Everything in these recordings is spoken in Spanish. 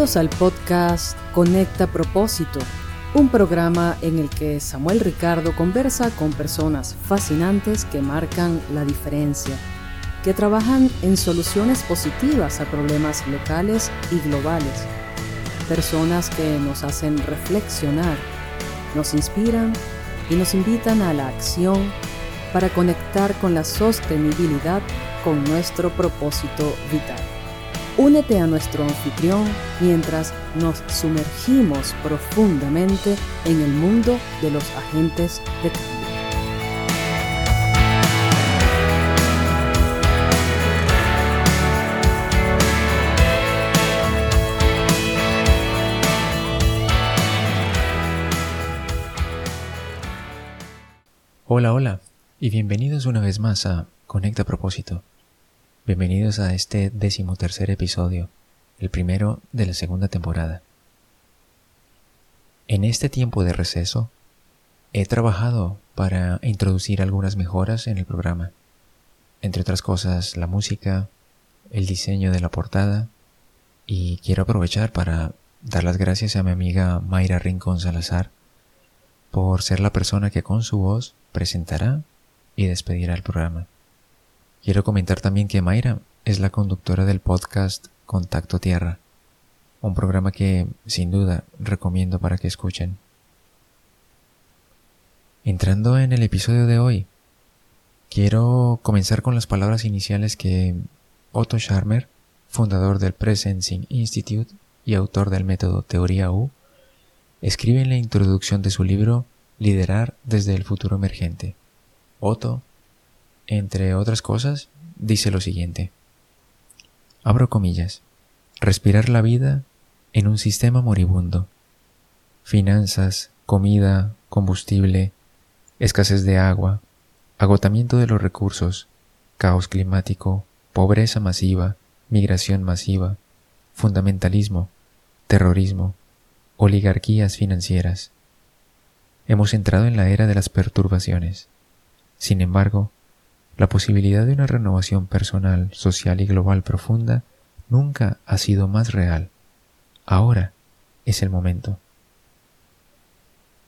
Bienvenidos al podcast Conecta Propósito, un programa en el que Samuel Ricardo conversa con personas fascinantes que marcan la diferencia, que trabajan en soluciones positivas a problemas locales y globales, personas que nos hacen reflexionar, nos inspiran y nos invitan a la acción para conectar con la sostenibilidad con nuestro propósito vital. Únete a nuestro anfitrión mientras nos sumergimos profundamente en el mundo de los agentes de cambio. Hola, hola, y bienvenidos una vez más a Conecta Propósito. Bienvenidos a este decimotercer episodio, el primero de la segunda temporada. En este tiempo de receso, he trabajado para introducir algunas mejoras en el programa, entre otras cosas la música, el diseño de la portada, y quiero aprovechar para dar las gracias a mi amiga Mayra Rincón Salazar por ser la persona que con su voz presentará y despedirá el programa. Quiero comentar también que Mayra es la conductora del podcast Contacto Tierra, un programa que sin duda recomiendo para que escuchen. Entrando en el episodio de hoy, quiero comenzar con las palabras iniciales que Otto Scharmer, fundador del Presencing Institute y autor del método Teoría U, escribe en la introducción de su libro Liderar desde el futuro emergente. Otto entre otras cosas, dice lo siguiente. Abro comillas. Respirar la vida en un sistema moribundo. Finanzas, comida, combustible, escasez de agua, agotamiento de los recursos, caos climático, pobreza masiva, migración masiva, fundamentalismo, terrorismo, oligarquías financieras. Hemos entrado en la era de las perturbaciones. Sin embargo, la posibilidad de una renovación personal, social y global profunda nunca ha sido más real. Ahora es el momento.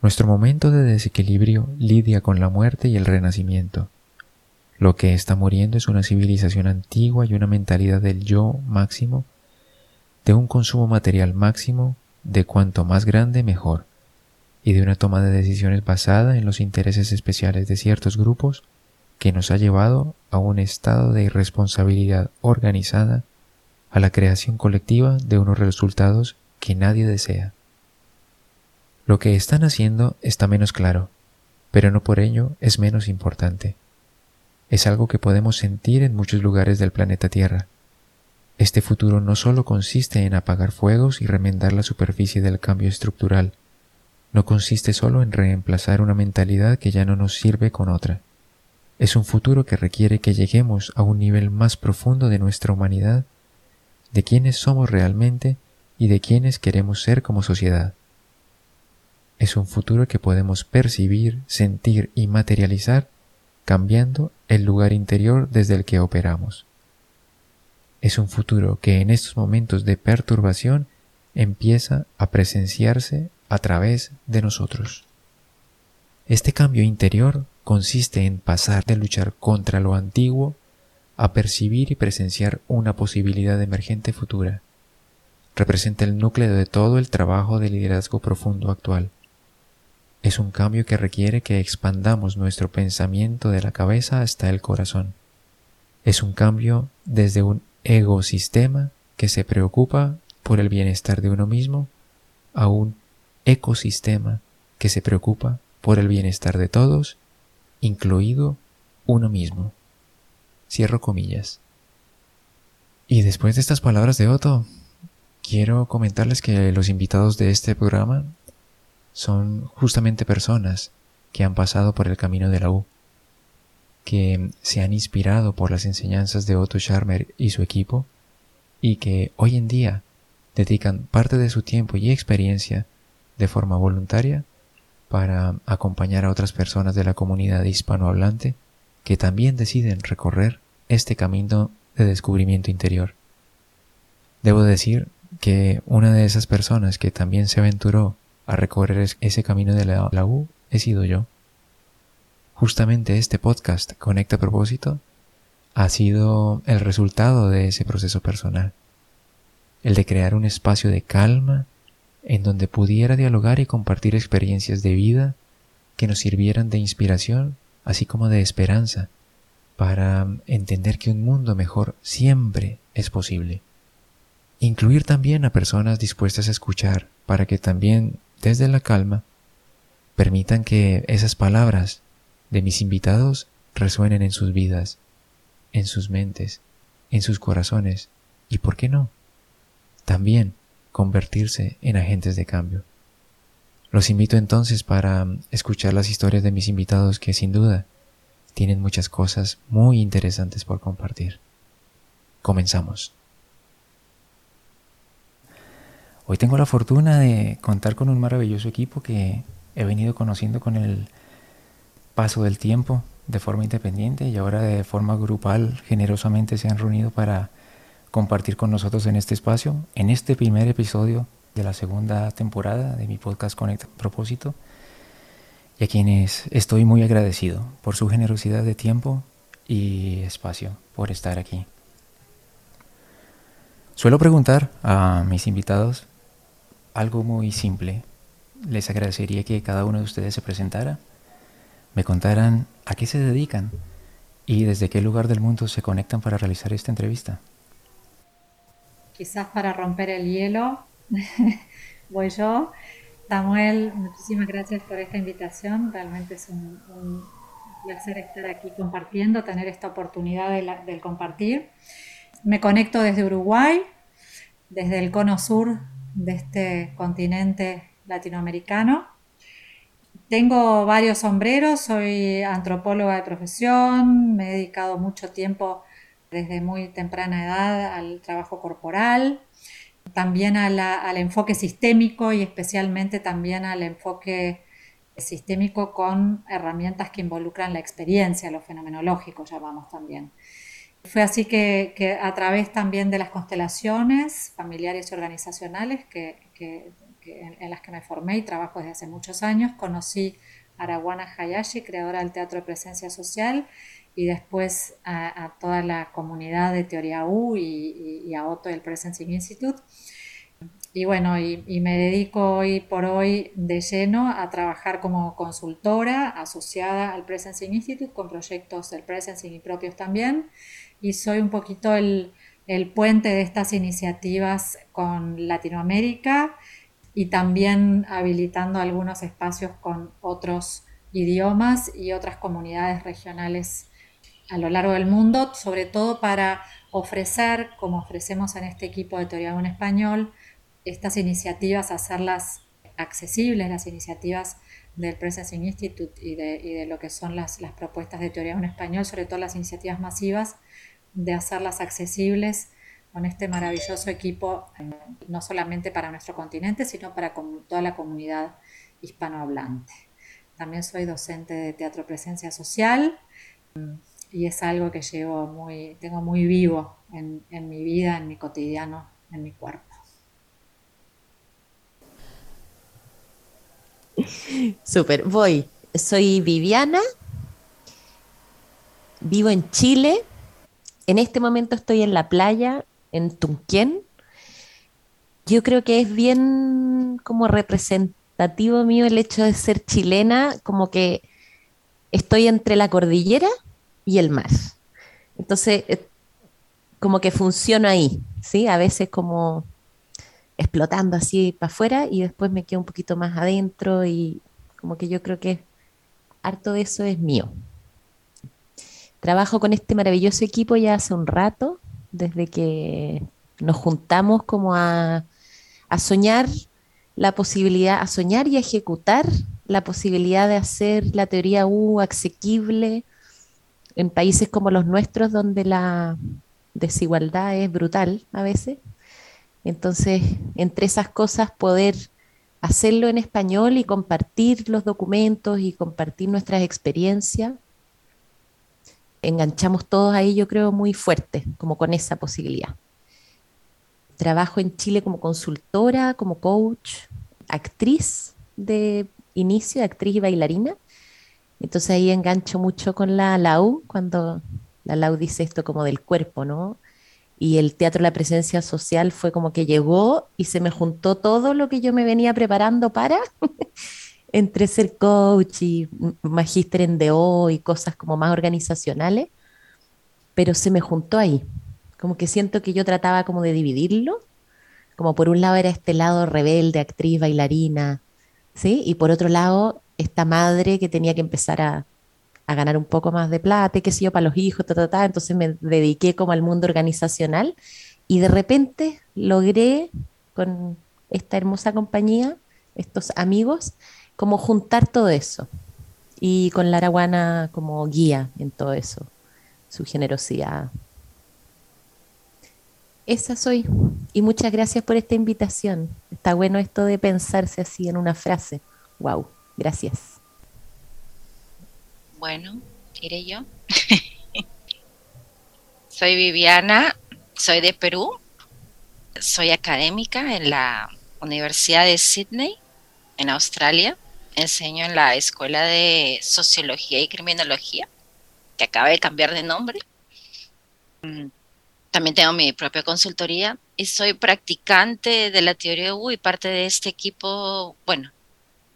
Nuestro momento de desequilibrio lidia con la muerte y el renacimiento. Lo que está muriendo es una civilización antigua y una mentalidad del yo máximo, de un consumo material máximo, de cuanto más grande mejor, y de una toma de decisiones basada en los intereses especiales de ciertos grupos que nos ha llevado a un estado de irresponsabilidad organizada, a la creación colectiva de unos resultados que nadie desea. Lo que están haciendo está menos claro, pero no por ello es menos importante. Es algo que podemos sentir en muchos lugares del planeta Tierra. Este futuro no solo consiste en apagar fuegos y remendar la superficie del cambio estructural, no consiste solo en reemplazar una mentalidad que ya no nos sirve con otra. Es un futuro que requiere que lleguemos a un nivel más profundo de nuestra humanidad, de quiénes somos realmente y de quiénes queremos ser como sociedad. Es un futuro que podemos percibir, sentir y materializar cambiando el lugar interior desde el que operamos. Es un futuro que en estos momentos de perturbación empieza a presenciarse a través de nosotros. Este cambio interior consiste en pasar de luchar contra lo antiguo a percibir y presenciar una posibilidad emergente futura. Representa el núcleo de todo el trabajo de liderazgo profundo actual. Es un cambio que requiere que expandamos nuestro pensamiento de la cabeza hasta el corazón. Es un cambio desde un ecosistema que se preocupa por el bienestar de uno mismo a un ecosistema que se preocupa por el bienestar de todos incluido uno mismo. Cierro comillas. Y después de estas palabras de Otto, quiero comentarles que los invitados de este programa son justamente personas que han pasado por el camino de la U, que se han inspirado por las enseñanzas de Otto Scharmer y su equipo, y que hoy en día dedican parte de su tiempo y experiencia de forma voluntaria para acompañar a otras personas de la comunidad hispanohablante que también deciden recorrer este camino de descubrimiento interior. Debo decir que una de esas personas que también se aventuró a recorrer ese camino de la, U he sido yo. Justamente este podcast, Conecta Propósito, ha sido el resultado de ese proceso personal. El de crear un espacio de calma en donde pudiera dialogar y compartir experiencias de vida que nos sirvieran de inspiración, así como de esperanza, para entender que un mundo mejor siempre es posible. Incluir también a personas dispuestas a escuchar para que también, desde la calma, permitan que esas palabras de mis invitados resuenen en sus vidas, en sus mentes, en sus corazones y, ¿por qué no? También convertirse en agentes de cambio. Los invito entonces para escuchar las historias de mis invitados que sin duda tienen muchas cosas muy interesantes por compartir. Comenzamos. Hoy tengo la fortuna de contar con un maravilloso equipo que he venido conociendo con el paso del tiempo de forma independiente y ahora de forma grupal generosamente se han reunido para compartir con nosotros en este espacio, en este primer episodio de la segunda temporada de mi podcast Conecta Propósito, y a quienes estoy muy agradecido por su generosidad de tiempo y espacio por estar aquí. Suelo preguntar a mis invitados algo muy simple. Les agradecería que cada uno de ustedes se presentara, me contaran a qué se dedican y desde qué lugar del mundo se conectan para realizar esta entrevista quizás para romper el hielo, voy yo. Samuel, muchísimas gracias por esta invitación. Realmente es un, placer estar aquí compartiendo, tener esta oportunidad del compartir. Me conecto desde Uruguay, desde el cono sur de este continente latinoamericano. Tengo varios sombreros, soy antropóloga de profesión, me he dedicado mucho tiempo desde muy temprana edad al trabajo corporal, también al enfoque sistémico y especialmente también al enfoque sistémico con herramientas que involucran la experiencia, lo fenomenológico llamamos también. Fue así que, a través también de las constelaciones familiares y organizacionales que, en, las que me formé y trabajo desde hace muchos años, conocí a Arawana Hayashi, creadora del Teatro de Presencia Social, y después a, toda la comunidad de Teoría U y, a Otto del Presencing Institute. Y bueno, y, me dedico hoy por hoy de lleno a trabajar como consultora asociada al Presencing Institute con proyectos del Presencing y propios también. Y soy un poquito el, el puente de estas iniciativas con Latinoamérica y también habilitando algunos espacios con otros idiomas y otras comunidades regionales a lo largo del mundo, sobre todo para ofrecer, como ofrecemos en este equipo de Teoría en Español, estas iniciativas, hacerlas accesibles, las iniciativas del Presencing Institute y de, lo que son las, propuestas de Teoría en Español, sobre todo las iniciativas masivas, de hacerlas accesibles con este maravilloso equipo, no solamente para nuestro continente, sino para toda la comunidad hispanohablante. También soy docente de Teatro Presencia Social y es algo que llevo muy, tengo muy vivo en, en mi vida, en mi cotidiano, en mi cuerpo. Súper, voy. Soy Viviana, vivo en Chile, en este momento estoy en la playa, en Tunquén. Yo creo que es bien como representativo mío el hecho de ser chilena, como que estoy entre la cordillera y el más. Entonces, eh, como que funciona ahí, ¿sí? A veces como explotando así para afuera y después me quedo un poquito más adentro y como que yo creo que harto de eso es mío. Trabajo con este maravilloso equipo ya hace un rato, desde que nos juntamos como a, a soñar la posibilidad, a soñar y a ejecutar la posibilidad de hacer la teoría U asequible en países como los nuestros, donde la desigualdad es brutal a veces. Entonces, entre esas cosas, poder hacerlo en español y compartir los documentos y compartir nuestras experiencias, enganchamos todos ahí, yo creo, muy fuerte, como con esa posibilidad. trabajo en Chile como consultora, como coach, actriz de inicio, actriz y bailarina. Entonces ahí engancho mucho con la Lau, cuando la Lau dice esto como del cuerpo, ¿no? Y el teatro La Presencia Social fue como que llegó y se me juntó todo lo que yo me venía preparando para, entre ser coach y magíster en DO y cosas como más organizacionales, pero se me juntó ahí. Como que siento que yo trataba como de dividirlo, como por un lado era este lado rebelde, actriz, bailarina, ¿sí? Y por otro lado, esta madre que tenía que empezar a, a ganar un poco más de plata, qué sé yo, para los hijos, ta, ta, ta. entonces me dediqué como al mundo organizacional y de repente logré con esta hermosa compañía, estos amigos, como juntar todo eso y con la Araguana como guía en todo eso, su generosidad. Esa soy. Y muchas gracias por esta invitación. Está bueno esto de pensarse así en una frase. Wow, gracias. Bueno, iré yo. soy Viviana, soy de Perú, soy académica en la Universidad de Sydney, en Australia. Enseño en la Escuela de Sociología y Criminología, que acaba de cambiar de nombre. Mm, también tengo mi propia consultoría y soy practicante de la teoría U y parte de este equipo, bueno,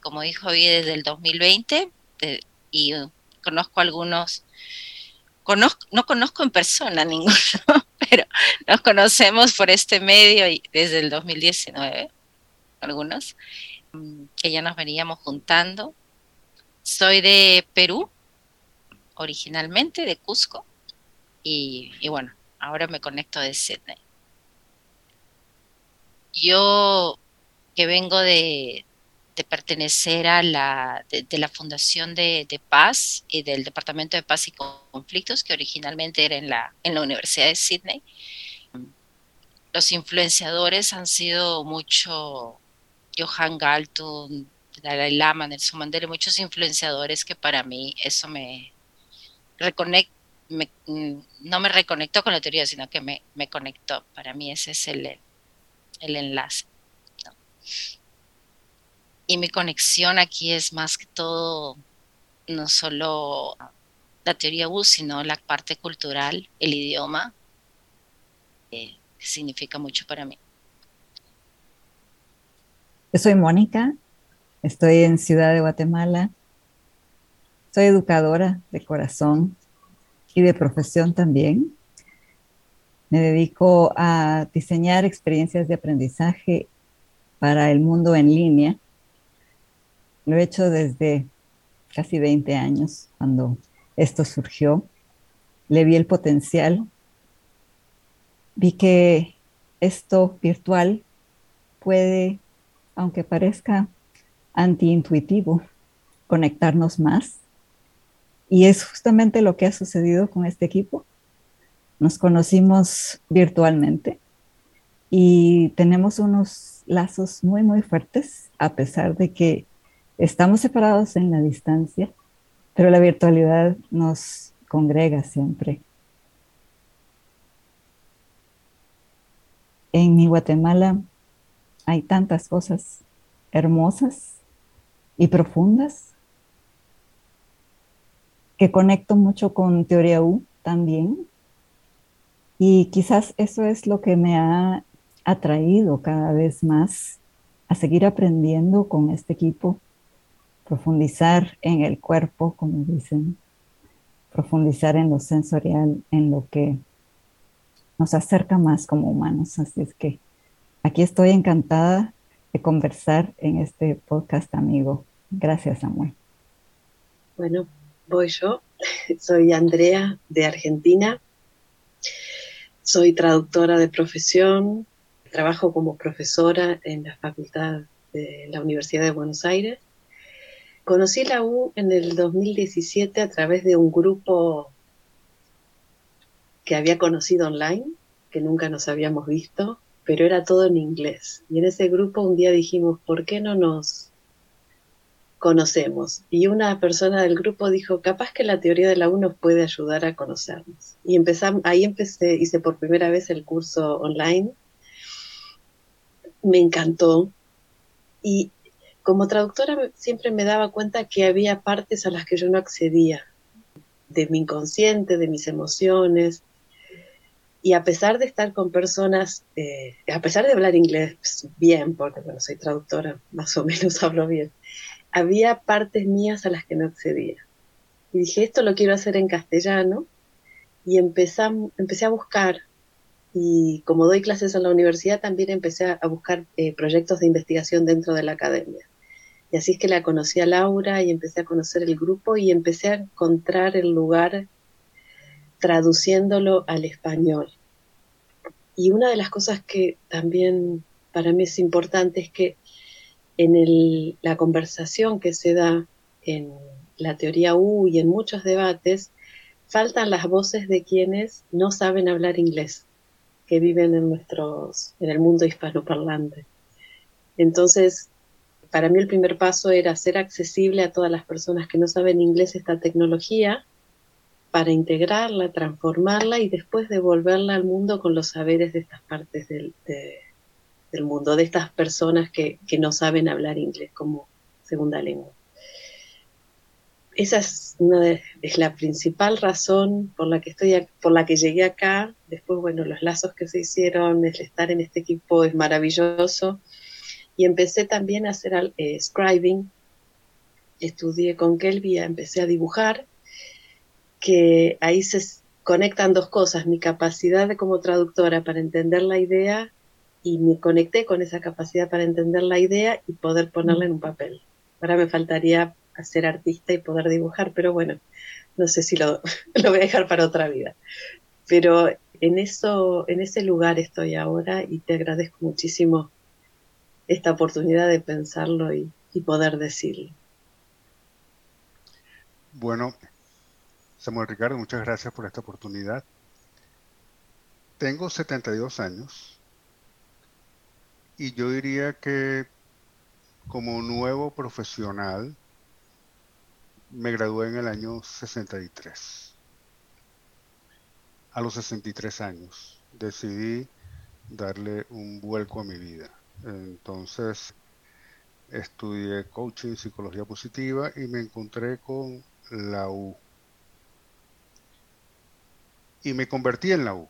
como dijo hoy, desde el 2020 y conozco algunos, no conozco en persona ninguno, pero nos conocemos por este medio y desde el 2019, algunos, mm, que ya nos veníamos juntando. Soy de Perú, originalmente, de Cusco, y, y bueno, ahora me conecto de Sydney. Yo que vengo de, de pertenecer a la, de, la Fundación de, Paz y del Departamento de Paz y Conflictos, que originalmente era en la, en la Universidad de Sydney. Los influenciadores han sido mucho Johan Galton, Dalai Lama, Nelson Mandela, muchos influenciadores que para mí eso me reconecta, no me reconectó con la teoría, sino que me, me conectó. Para mí ese es el, el enlace. Y mi conexión aquí es más que todo, no solo la teoría U, sino la parte cultural, el idioma, eh, que significa mucho para mí. Yo soy Mónica, estoy en Ciudad de Guatemala, soy educadora de corazón y de profesión también. Me dedico a diseñar experiencias de aprendizaje para el mundo en línea lo he hecho desde casi 20 años, cuando esto surgió. Le vi el potencial. Vi que esto virtual puede, aunque parezca antiintuitivo, conectarnos más. Y es justamente lo que ha sucedido con este equipo. Nos conocimos virtualmente y tenemos unos lazos muy, muy fuertes, a pesar de que Estamos separados en la distancia, pero la virtualidad nos congrega siempre. En mi Guatemala hay tantas cosas hermosas y profundas que conecto mucho con Teoría U también. Y quizás eso es lo que me ha atraído cada vez más a seguir aprendiendo con este equipo profundizar en el cuerpo, como dicen, profundizar en lo sensorial, en lo que nos acerca más como humanos. Así es que aquí estoy encantada de conversar en este podcast, amigo. Gracias, Samuel. Bueno, voy yo. Soy Andrea de Argentina. Soy traductora de profesión. Trabajo como profesora en la Facultad de la Universidad de Buenos Aires Conocí la U en el 2017 a través de un grupo que había conocido online, que nunca nos habíamos visto, pero era todo en inglés. Y en ese grupo un día dijimos, ¿por qué no nos conocemos? Y una persona del grupo dijo, capaz que la teoría de la U nos puede ayudar a conocernos. Y ahí empecé, hice por primera vez el curso online me encantó y como traductora siempre me daba cuenta que había partes a las que yo no accedía, de mi inconsciente, de mis emociones. Y a pesar de estar con personas, eh, a pesar de hablar inglés bien, porque bueno, soy traductora, más o menos hablo bien, había partes mías a las que no accedía. Y dije, esto lo quiero hacer en castellano. Y empecé, empecé a buscar y como doy clases en la universidad, también empecé a buscar eh, proyectos de investigación dentro de la academia. Y así es que la conocí a Laura y empecé a conocer el grupo y empecé a encontrar el lugar traduciéndolo al español. Y una de las cosas que también para mí es importante es que en el, la conversación que se da en la teoría U y en muchos debates, faltan las voces de quienes no saben hablar inglés, que viven en nuestros, en el mundo hispanoparlante. Entonces, para mí el primer paso era hacer accesible a todas las personas que no saben inglés esta tecnología para integrarla, transformarla y después devolverla al mundo con los saberes de estas partes del, del mundo, de estas personas que, que no saben hablar inglés como segunda lengua. Esa es, la principal razón por la que estoy por la que llegué acá. Después bueno los lazos que se hicieron el estar en este equipo es maravilloso y empecé también a hacer eh, scribing. Estudié con Kelvia, empecé a dibujar, que ahí se conectan dos cosas, mi capacidad de como traductora para entender la idea y me conecté con esa capacidad para entender la idea y poder ponerla en un papel. Ahora me faltaría hacer artista y poder dibujar, pero bueno, no sé si lo, lo voy a dejar para otra vida. Pero en eso, en ese lugar estoy ahora y te agradezco muchísimo esta oportunidad de pensarlo y, poder decirlo. Bueno, Samuel Ricardo, muchas gracias por esta oportunidad. Tengo 72 años y yo diría que como nuevo profesional me gradué en el año 63. A los 63 años decidí darle un vuelco a mi vida. Entonces estudié coaching, psicología positiva y me encontré con la U. Y me convertí en la U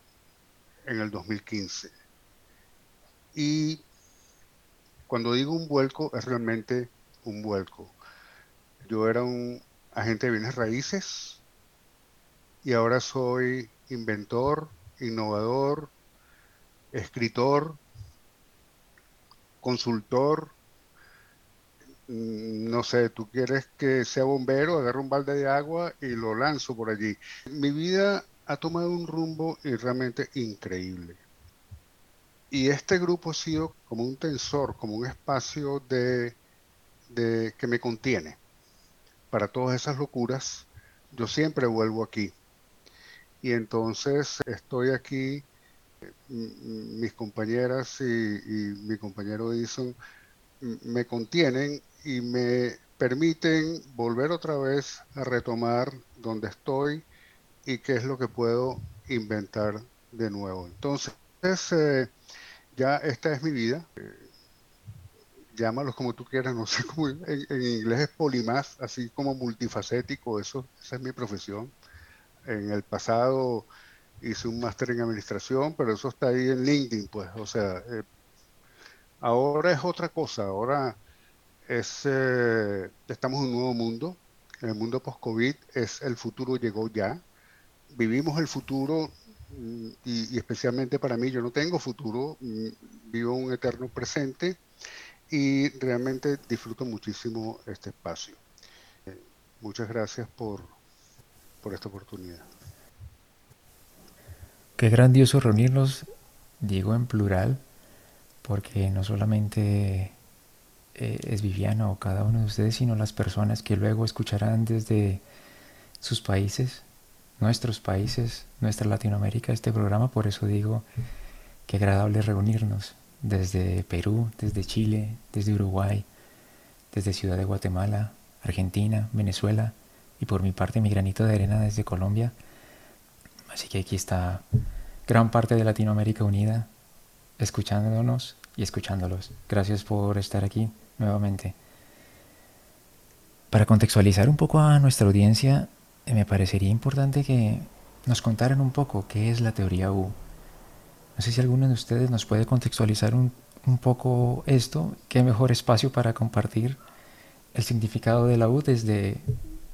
en el 2015. Y cuando digo un vuelco, es realmente un vuelco. Yo era un agente de bienes raíces y ahora soy inventor, innovador, escritor, consultor, mm, no sé, tú quieres que sea bombero, agarro un balde de agua y lo lanzo por allí. Mi vida ha tomado un rumbo realmente increíble. Y este grupo ha sido como un tensor, como un espacio de, de que me contiene. Para todas esas locuras, yo siempre vuelvo aquí. Y entonces estoy aquí mis compañeras y, mi compañero Edison me contienen y me permiten volver otra vez a retomar donde estoy y qué es lo que puedo inventar de nuevo. Entonces, eh, ya esta es mi vida. Eh, llámalos como tú quieras, no sé cómo en, en, inglés es polimás, así como multifacético, eso, esa es mi profesión. En el pasado hice un máster en administración, pero eso está ahí en LinkedIn, pues, o sea, eh, ahora es otra cosa, ahora es, eh, estamos en un nuevo mundo, el mundo post-COVID es el futuro llegó ya, vivimos el futuro mm, y, y, especialmente para mí, yo no tengo futuro, mm, vivo un eterno presente y realmente disfruto muchísimo este espacio. Eh, muchas gracias por, por esta oportunidad. Qué grandioso reunirnos, digo en plural, porque no solamente eh, es Viviana o cada uno de ustedes, sino las personas que luego escucharán desde sus países, nuestros países, nuestra Latinoamérica, este programa. Por eso digo, qué agradable reunirnos desde Perú, desde Chile, desde Uruguay, desde Ciudad de Guatemala, Argentina, Venezuela y por mi parte mi granito de arena desde Colombia Así que aquí está gran parte de Latinoamérica unida, escuchándonos y escuchándolos. Gracias por estar aquí nuevamente. Para contextualizar un poco a nuestra audiencia, eh, me parecería importante que nos contaran un poco qué es la teoría U. No sé si alguno de ustedes nos puede contextualizar un, un poco esto, qué mejor espacio para compartir el significado de la U desde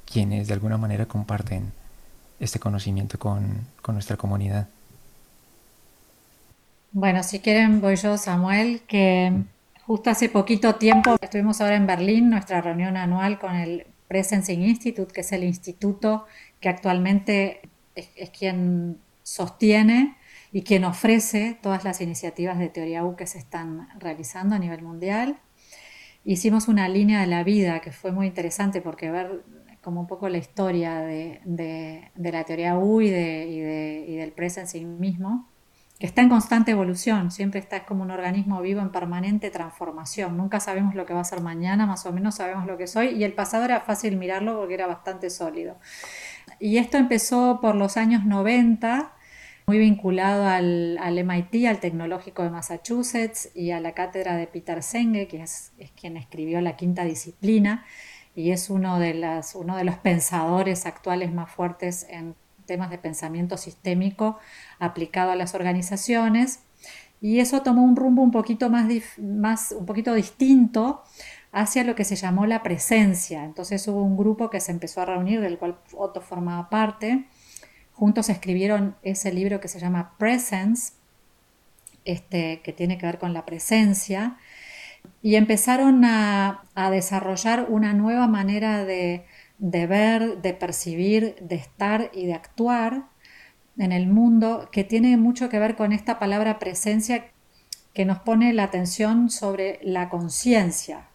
quienes de alguna manera comparten este conocimiento con, con nuestra comunidad. Bueno, si quieren voy yo, Samuel, que justo hace poquito tiempo estuvimos ahora en Berlín, nuestra reunión anual con el Presencing Institute, que es el instituto que actualmente es, quien sostiene y quien ofrece todas las iniciativas de teoría U que se están realizando a nivel mundial. Hicimos una línea de la vida que fue muy interesante porque ver como un poco la historia de, la teoría U y, del presencing mismo, que está en constante evolución, siempre está como un organismo vivo en permanente transformación. Nunca sabemos lo que va a ser mañana, más o menos sabemos lo que soy, y el pasado era fácil mirarlo porque era bastante sólido. Y esto empezó por los años 90, muy vinculado al, MIT, al Tecnológico de Massachusetts y a la cátedra de Peter Senge, que es, quien escribió la quinta disciplina y es uno de, las, uno de los pensadores actuales más fuertes en temas de pensamiento sistémico aplicado a las organizaciones. Y eso tomó un rumbo un poquito más, un poquito distinto hacia lo que se llamó la presencia. Entonces hubo un grupo que se empezó a reunir, del cual Otto formaba parte. Juntos escribieron ese libro que se llama Presence, este, que tiene que ver con la presencia, y empezaron a, desarrollar una nueva manera de, ver, de percibir, de estar y de actuar en el mundo que tiene mucho que ver con esta palabra presencia que nos pone la atención sobre la conciencia,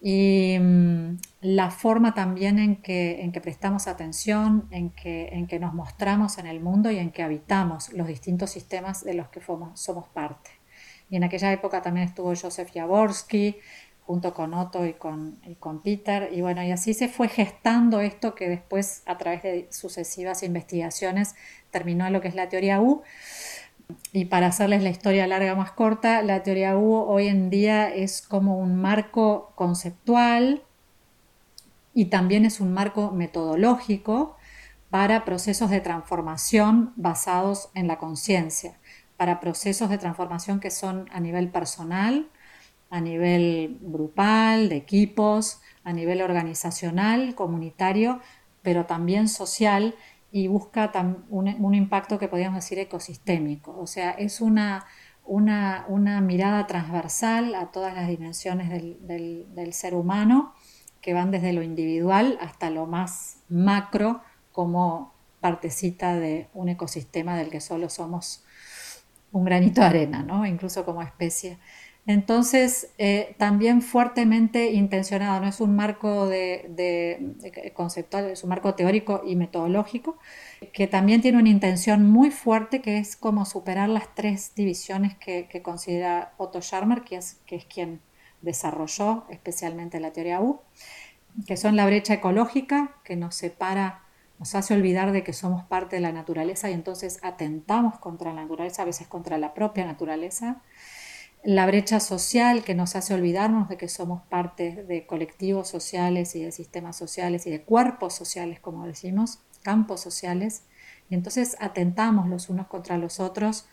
y mm, la forma también en que, prestamos atención, en que, en que, nos mostramos en el mundo y en que habitamos los distintos sistemas de los que somos parte. Y en aquella época también estuvo Joseph Jaworski, junto con Otto y con, y con Peter, y bueno, y así se fue gestando esto que después, a través de sucesivas investigaciones, terminó en lo que es la teoría U. Y para hacerles la historia larga más corta, la teoría U hoy en día es como un marco conceptual y también es un marco metodológico para procesos de transformación basados en la conciencia, para procesos de transformación que son a nivel personal, a nivel grupal, de equipos, a nivel organizacional, comunitario, pero también social y busca un, impacto que podríamos decir ecosistémico. O sea, es una, una, mirada transversal a todas las dimensiones del, ser humano que van desde lo individual hasta lo más macro como partecita de un ecosistema del que solo somos un granito de arena, ¿no? incluso como especie. Entonces, eh, también fuertemente intencionado, no es un marco de, conceptual, es un marco teórico y metodológico, que también tiene una intención muy fuerte, que es como superar las tres divisiones que, considera Otto Scharmer, que que es quien desarrolló especialmente la teoría U, que son la brecha ecológica, que nos separa, nos hace olvidar de que somos parte de la naturaleza y entonces atentamos contra la naturaleza, a veces contra la propia naturaleza la brecha social que nos hace olvidarnos de que somos parte de colectivos sociales y de sistemas sociales y de cuerpos sociales, como decimos, campos sociales, y entonces atentamos los unos contra los otros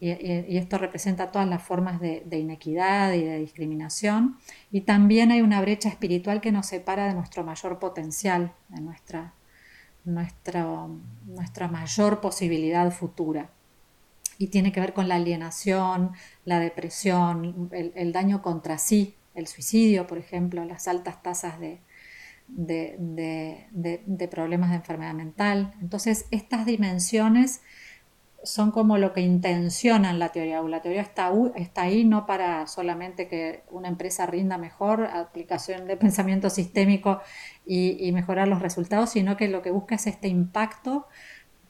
y, esto representa todas las formas de, inequidad y de discriminación. Y también hay una brecha espiritual que nos separa de nuestro mayor potencial, de nuestra, nuestra, mayor posibilidad futura y tiene que ver con la alienación, la depresión, el, daño contra sí, el suicidio, por ejemplo, las altas tasas de, de, problemas de enfermedad mental. Entonces, estas dimensiones son como lo que intencionan la teoría U. La teoría está, está ahí no para solamente que una empresa rinda mejor, aplicación de pensamiento sistémico y, y mejorar los resultados, sino que lo que busca es este impacto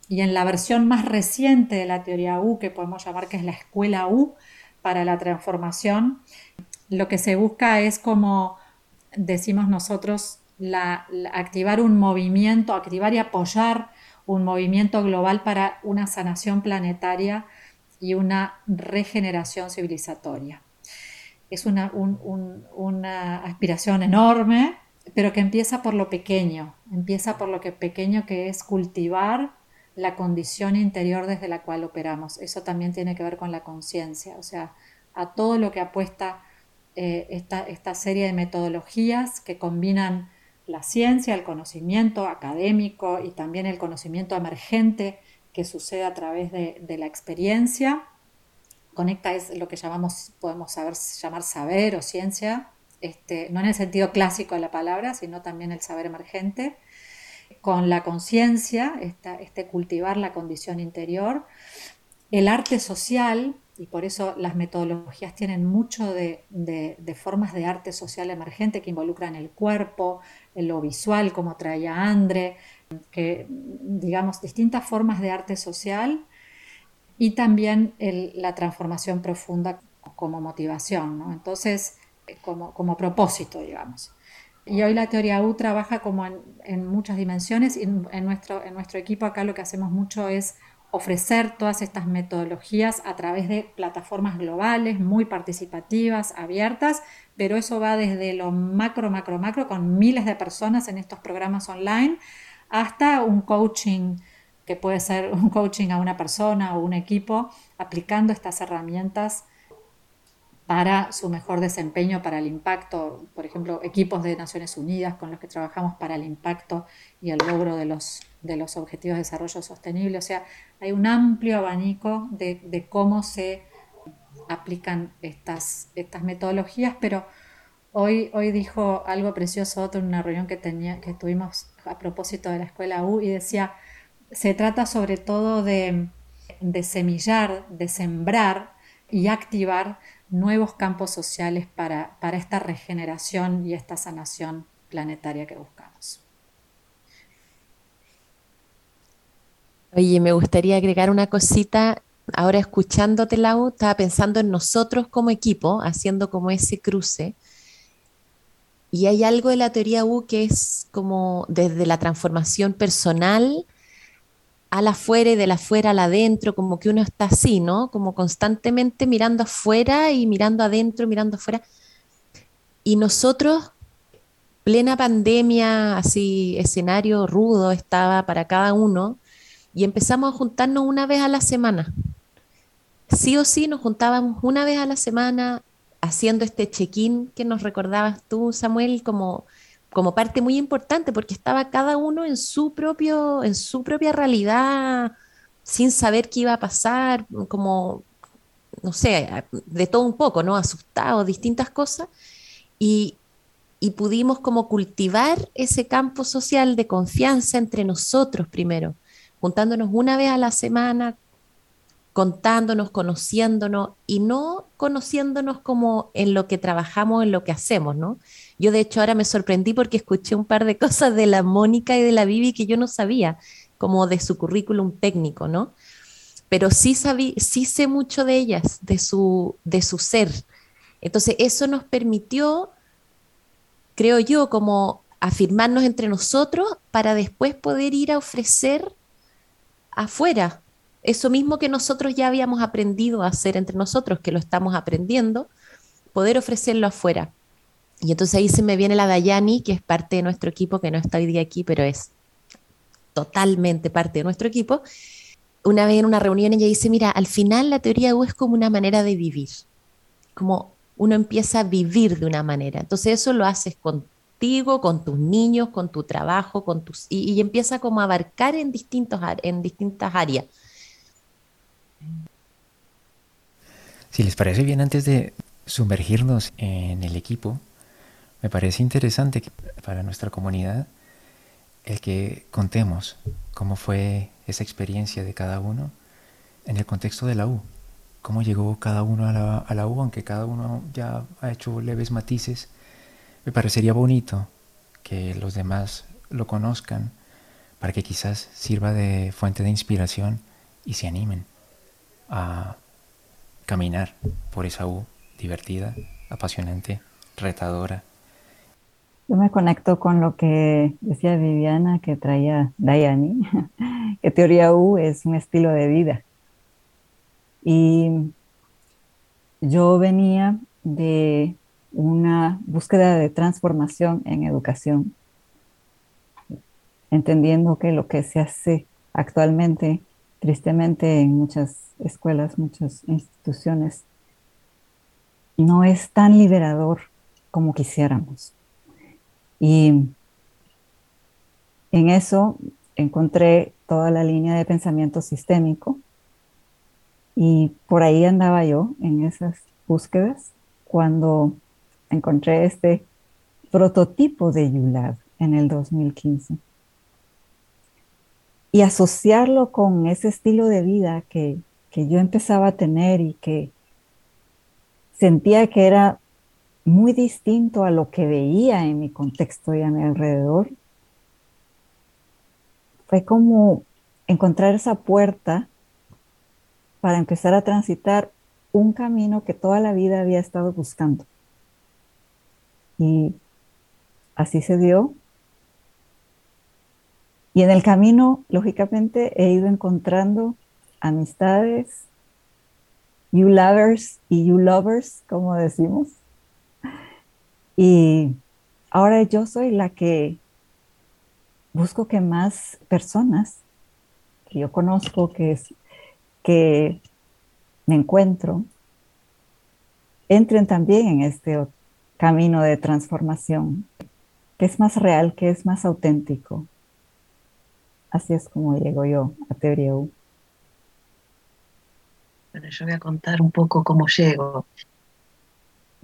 y en la versión más reciente de la teoría U, que podemos llamar que es la escuela U para la transformación, lo que se busca es como decimos nosotros, activar un movimiento, activar y apoyar un movimiento global para una sanación planetaria y una regeneración civilizatoria. es una, una aspiración enorme, pero que empieza por lo pequeño, empieza por lo que pequeño que es cultivar la condición interior desde la cual operamos. Eso también tiene que ver con la conciencia, o sea, a todo lo que apuesta eh, esta, esta, serie de metodologías que combinan la ciencia, el conocimiento académico y también el conocimiento emergente que sucede a través de, la experiencia. Conecta es lo que llamamos, podemos saber, llamar saber o ciencia, este, no en el sentido clásico de la palabra, sino también el saber emergente. Con la conciencia, este cultivar la condición interior, el arte social, y por eso las metodologías tienen mucho de, formas de arte social emergente que involucran el cuerpo, lo visual, como traía Andre, que digamos distintas formas de arte social y también la transformación profunda como motivación, entonces como, como propósito, digamos. Y hoy la teoría U trabaja como en, muchas dimensiones y en, nuestro, en nuestro equipo acá lo que hacemos mucho es ofrecer todas estas metodologías a través de plataformas globales, muy participativas, abiertas, pero eso va desde lo macro, macro, macro, con miles de personas en estos programas online, hasta un coaching que puede ser un coaching a una persona o un equipo, aplicando estas herramientas para su mejor desempeño, para el impacto, por ejemplo, equipos de Naciones Unidas con los que trabajamos para el impacto y el logro de los, de los objetivos de desarrollo sostenible. O sea, hay un amplio abanico de, cómo se aplican estas, estas metodologías, pero hoy, hoy dijo algo precioso otro en una reunión que, tenía, que tuvimos a propósito de la escuela U y decía, se trata sobre todo de, de semillar, de sembrar y activar nuevos campos sociales para, esta regeneración y esta sanación planetaria que buscamos. Oye, me gustaría agregar una cosita. Ahora escuchándote, Lau, estaba pensando en nosotros como equipo, haciendo como ese cruce. Y hay algo de la teoría U que es como desde la transformación personal al afuera y del afuera al adentro, como que uno está así, ¿no? Como constantemente mirando afuera y mirando adentro, mirando afuera. Y nosotros, plena pandemia, así, escenario rudo estaba para cada uno, y empezamos a juntarnos una vez a la semana. Sí o sí nos juntábamos una vez a la semana haciendo este check-in que nos recordabas tú, Samuel, como como parte muy importante porque estaba cada uno en su propio, en su propia realidad, sin saber qué iba a pasar, como, no sé, de todo un poco, ¿no? Asustados, distintas cosas. Y, y pudimos como cultivar ese campo social de confianza entre nosotros primero, juntándonos una vez a la semana, contándonos, conociéndonos y no conociéndonos como en lo que trabajamos, en lo que hacemos, ¿no? Yo de hecho ahora me sorprendí porque escuché un par de cosas de la Mónica y de la Vivi que yo no sabía, como de su currículum técnico, ¿no? Pero sí, sabí, sí sé mucho de ellas, de su, de su ser. Entonces eso nos permitió, creo yo, como afirmarnos entre nosotros para después poder ir a ofrecer afuera. Eso mismo que nosotros ya habíamos aprendido a hacer entre nosotros, que lo estamos aprendiendo, poder ofrecerlo afuera. Y entonces ahí se me viene la Dayani, que es parte de nuestro equipo, que no está hoy día aquí, pero es totalmente parte de nuestro equipo. Una vez en una reunión ella dice, mira, al final la teoría es como una manera de vivir, como uno empieza a vivir de una manera. Entonces eso lo haces contigo, con tus niños, con tu trabajo, con tus y, empieza como a abarcar en distintos en distintas áreas. Si les parece bien, antes de sumergirnos en el equipo, me parece interesante para nuestra comunidad el que contemos cómo fue esa experiencia de cada uno en el contexto de la U, cómo llegó cada uno a la, a la U, aunque cada uno ya ha hecho leves matices. Me parecería bonito que los demás lo conozcan para que quizás sirva de fuente de inspiración y se animen a caminar por esa U divertida, apasionante, retadora yo me conecto con lo que decía Viviana que traía Dayani, que teoría U es un estilo de vida. Y yo venía de una búsqueda de transformación en educación, entendiendo que lo que se hace actualmente, tristemente en muchas escuelas, muchas instituciones, no es tan liberador como quisiéramos. Y en eso encontré toda la línea de pensamiento sistémico y por ahí andaba yo en esas búsquedas cuando encontré este prototipo de YULAB en el 2015. Y asociarlo con ese estilo de vida que, que yo empezaba a tener y que sentía que era muy distinto a lo que veía en mi contexto y a mi alrededor, fue como encontrar esa puerta para empezar a transitar un camino que toda la vida había estado buscando. Y así se dio. Y en el camino, lógicamente, he ido encontrando amistades, you lovers y you lovers, como decimos. Y ahora yo soy la que busco que más personas que yo conozco, que, que me encuentro, entren también en este camino de transformación, que es más real, que es más auténtico. Así es como llego yo a Teoría U. Bueno, yo voy a contar un poco cómo llego.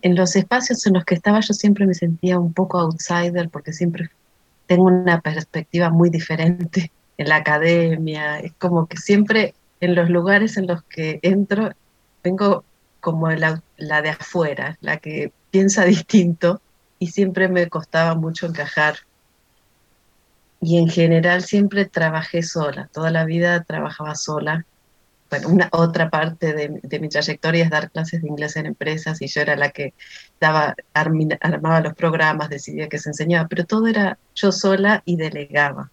En los espacios en los que estaba yo siempre me sentía un poco outsider porque siempre tengo una perspectiva muy diferente en la academia. Es como que siempre en los lugares en los que entro vengo como la, la de afuera, la que piensa distinto y siempre me costaba mucho encajar. Y en general siempre trabajé sola, toda la vida trabajaba sola bueno, una otra parte de, mi trayectoria es dar clases de inglés en empresas y yo era la que daba, armaba los programas, decidía que se enseñaba, pero todo era yo sola y delegaba.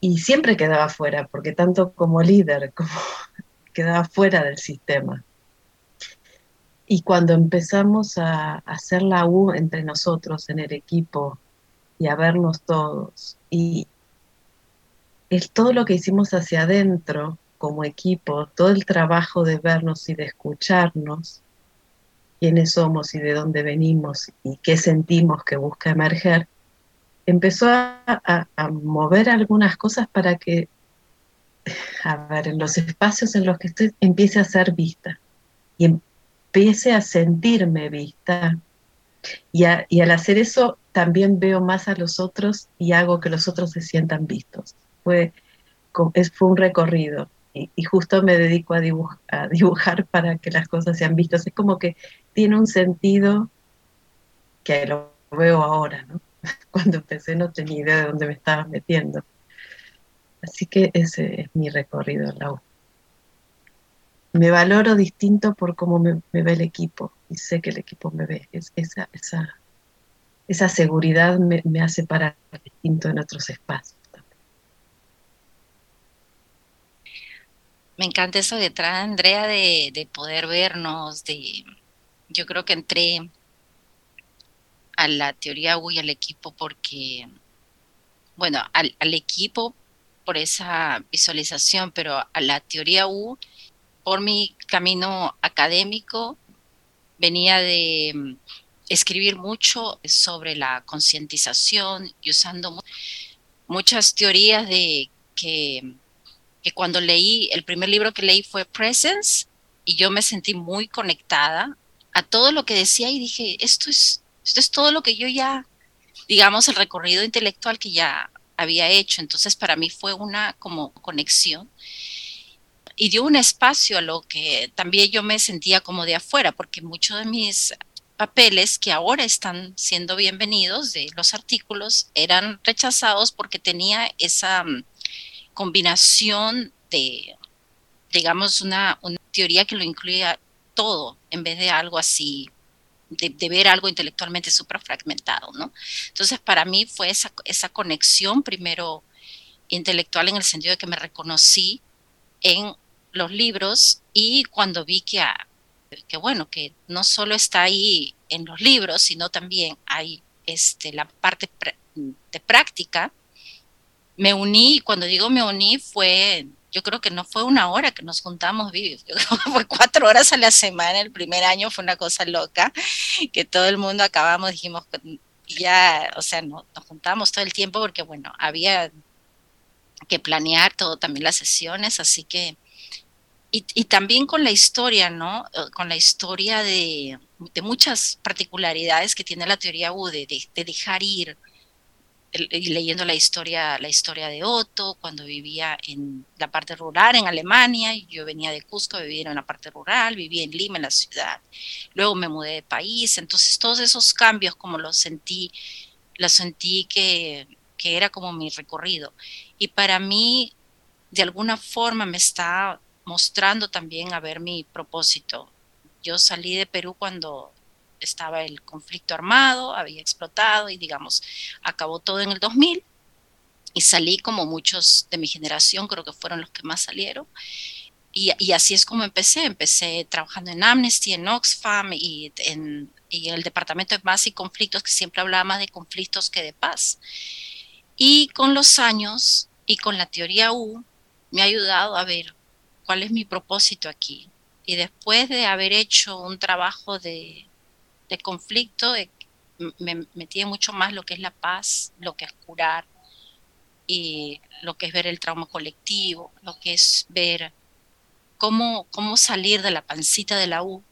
Y siempre quedaba fuera, porque tanto como líder como quedaba fuera del sistema. Y cuando empezamos a hacer la U entre nosotros en el equipo y a vernos todos, y es todo lo que hicimos hacia adentro, como equipo, todo el trabajo de vernos y de escucharnos, quiénes somos y de dónde venimos y qué sentimos que busca emerger, empezó a, mover algunas cosas para que, a ver, en los espacios en los que estoy empiece a ser vista y empiece a sentirme vista. Y, al hacer eso también veo más a los otros y hago que los otros se sientan vistos. Fue, fue un recorrido y, justo me dedico a, dibujar para que las cosas sean vistas. Es como que tiene un sentido que lo veo ahora, ¿no? Cuando empecé no tenía idea de dónde me estaba metiendo. Así que ese es mi recorrido en la. Me valoro distinto por cómo me, ve el equipo y sé que el equipo me ve. Es, esa, esa, esa seguridad me, me hace parar distinto en otros espacios. Me encanta eso detrás, Andrea, de, de poder vernos, de yo creo que entré a la teoría U y al equipo porque, bueno, al, al, equipo por esa visualización, pero a la teoría U por mi camino académico venía de mm, escribir mucho sobre la concientización y usando muchas teorías de que cuando leí, el primer libro que leí fue Presence y yo me sentí muy conectada a todo lo que decía y dije, esto es, esto es todo lo que yo ya, digamos, el recorrido intelectual que ya había hecho. Entonces para mí fue una como conexión y dio un espacio a lo que también yo me sentía como de afuera, porque muchos de mis papeles que ahora están siendo bienvenidos de los artículos eran rechazados porque tenía esa combinación de, digamos, una, teoría que lo incluía todo en vez de algo así, de, ver algo intelectualmente súper fragmentado, ¿no? Entonces, para mí fue esa, esa conexión primero intelectual en el sentido de que me reconocí en los libros y cuando vi que a, que bueno, que no solo está ahí en los libros, sino también hay este, la parte de práctica. Me uní, cuando digo me uní fue, yo creo que no fue una hora que nos juntamos, fue cuatro horas a la semana, el primer año fue una cosa loca, que todo el mundo acabamos, dijimos, ya, o sea, no, nos juntamos todo el tiempo porque, bueno, había que planear todo, también las sesiones, así que, y, también con la historia, ¿no? Eh, con la historia de, muchas particularidades que tiene la teoría U, de, dejar ir, y leyendo la historia, la historia de Otto, cuando vivía en la parte rural en Alemania, yo venía de Cusco, vivía en la parte rural, vivía en Lima, en la ciudad, luego me mudé de país, entonces todos esos cambios como los sentí, los sentí que, que era como mi recorrido. Y para mí, de alguna forma, me está mostrando también a ver mi propósito. Yo salí de Perú cuando estaba el conflicto armado, había explotado y digamos, acabó todo en el 2000 y salí como muchos de mi generación, creo que fueron los que más salieron. Y, así es como empecé. Empecé trabajando en Amnesty, en Oxfam y en, y en el Departamento de Paz y Conflictos, que siempre hablaba más de conflictos que de paz. Y con los años y con la teoría U me ha ayudado a ver cuál es mi propósito aquí. Y después de haber hecho un trabajo de, conflicto, me metí mucho más lo que es la paz, lo que es curar y lo que es ver el trauma colectivo, lo que es ver cómo, cómo salir de la pancita de la U.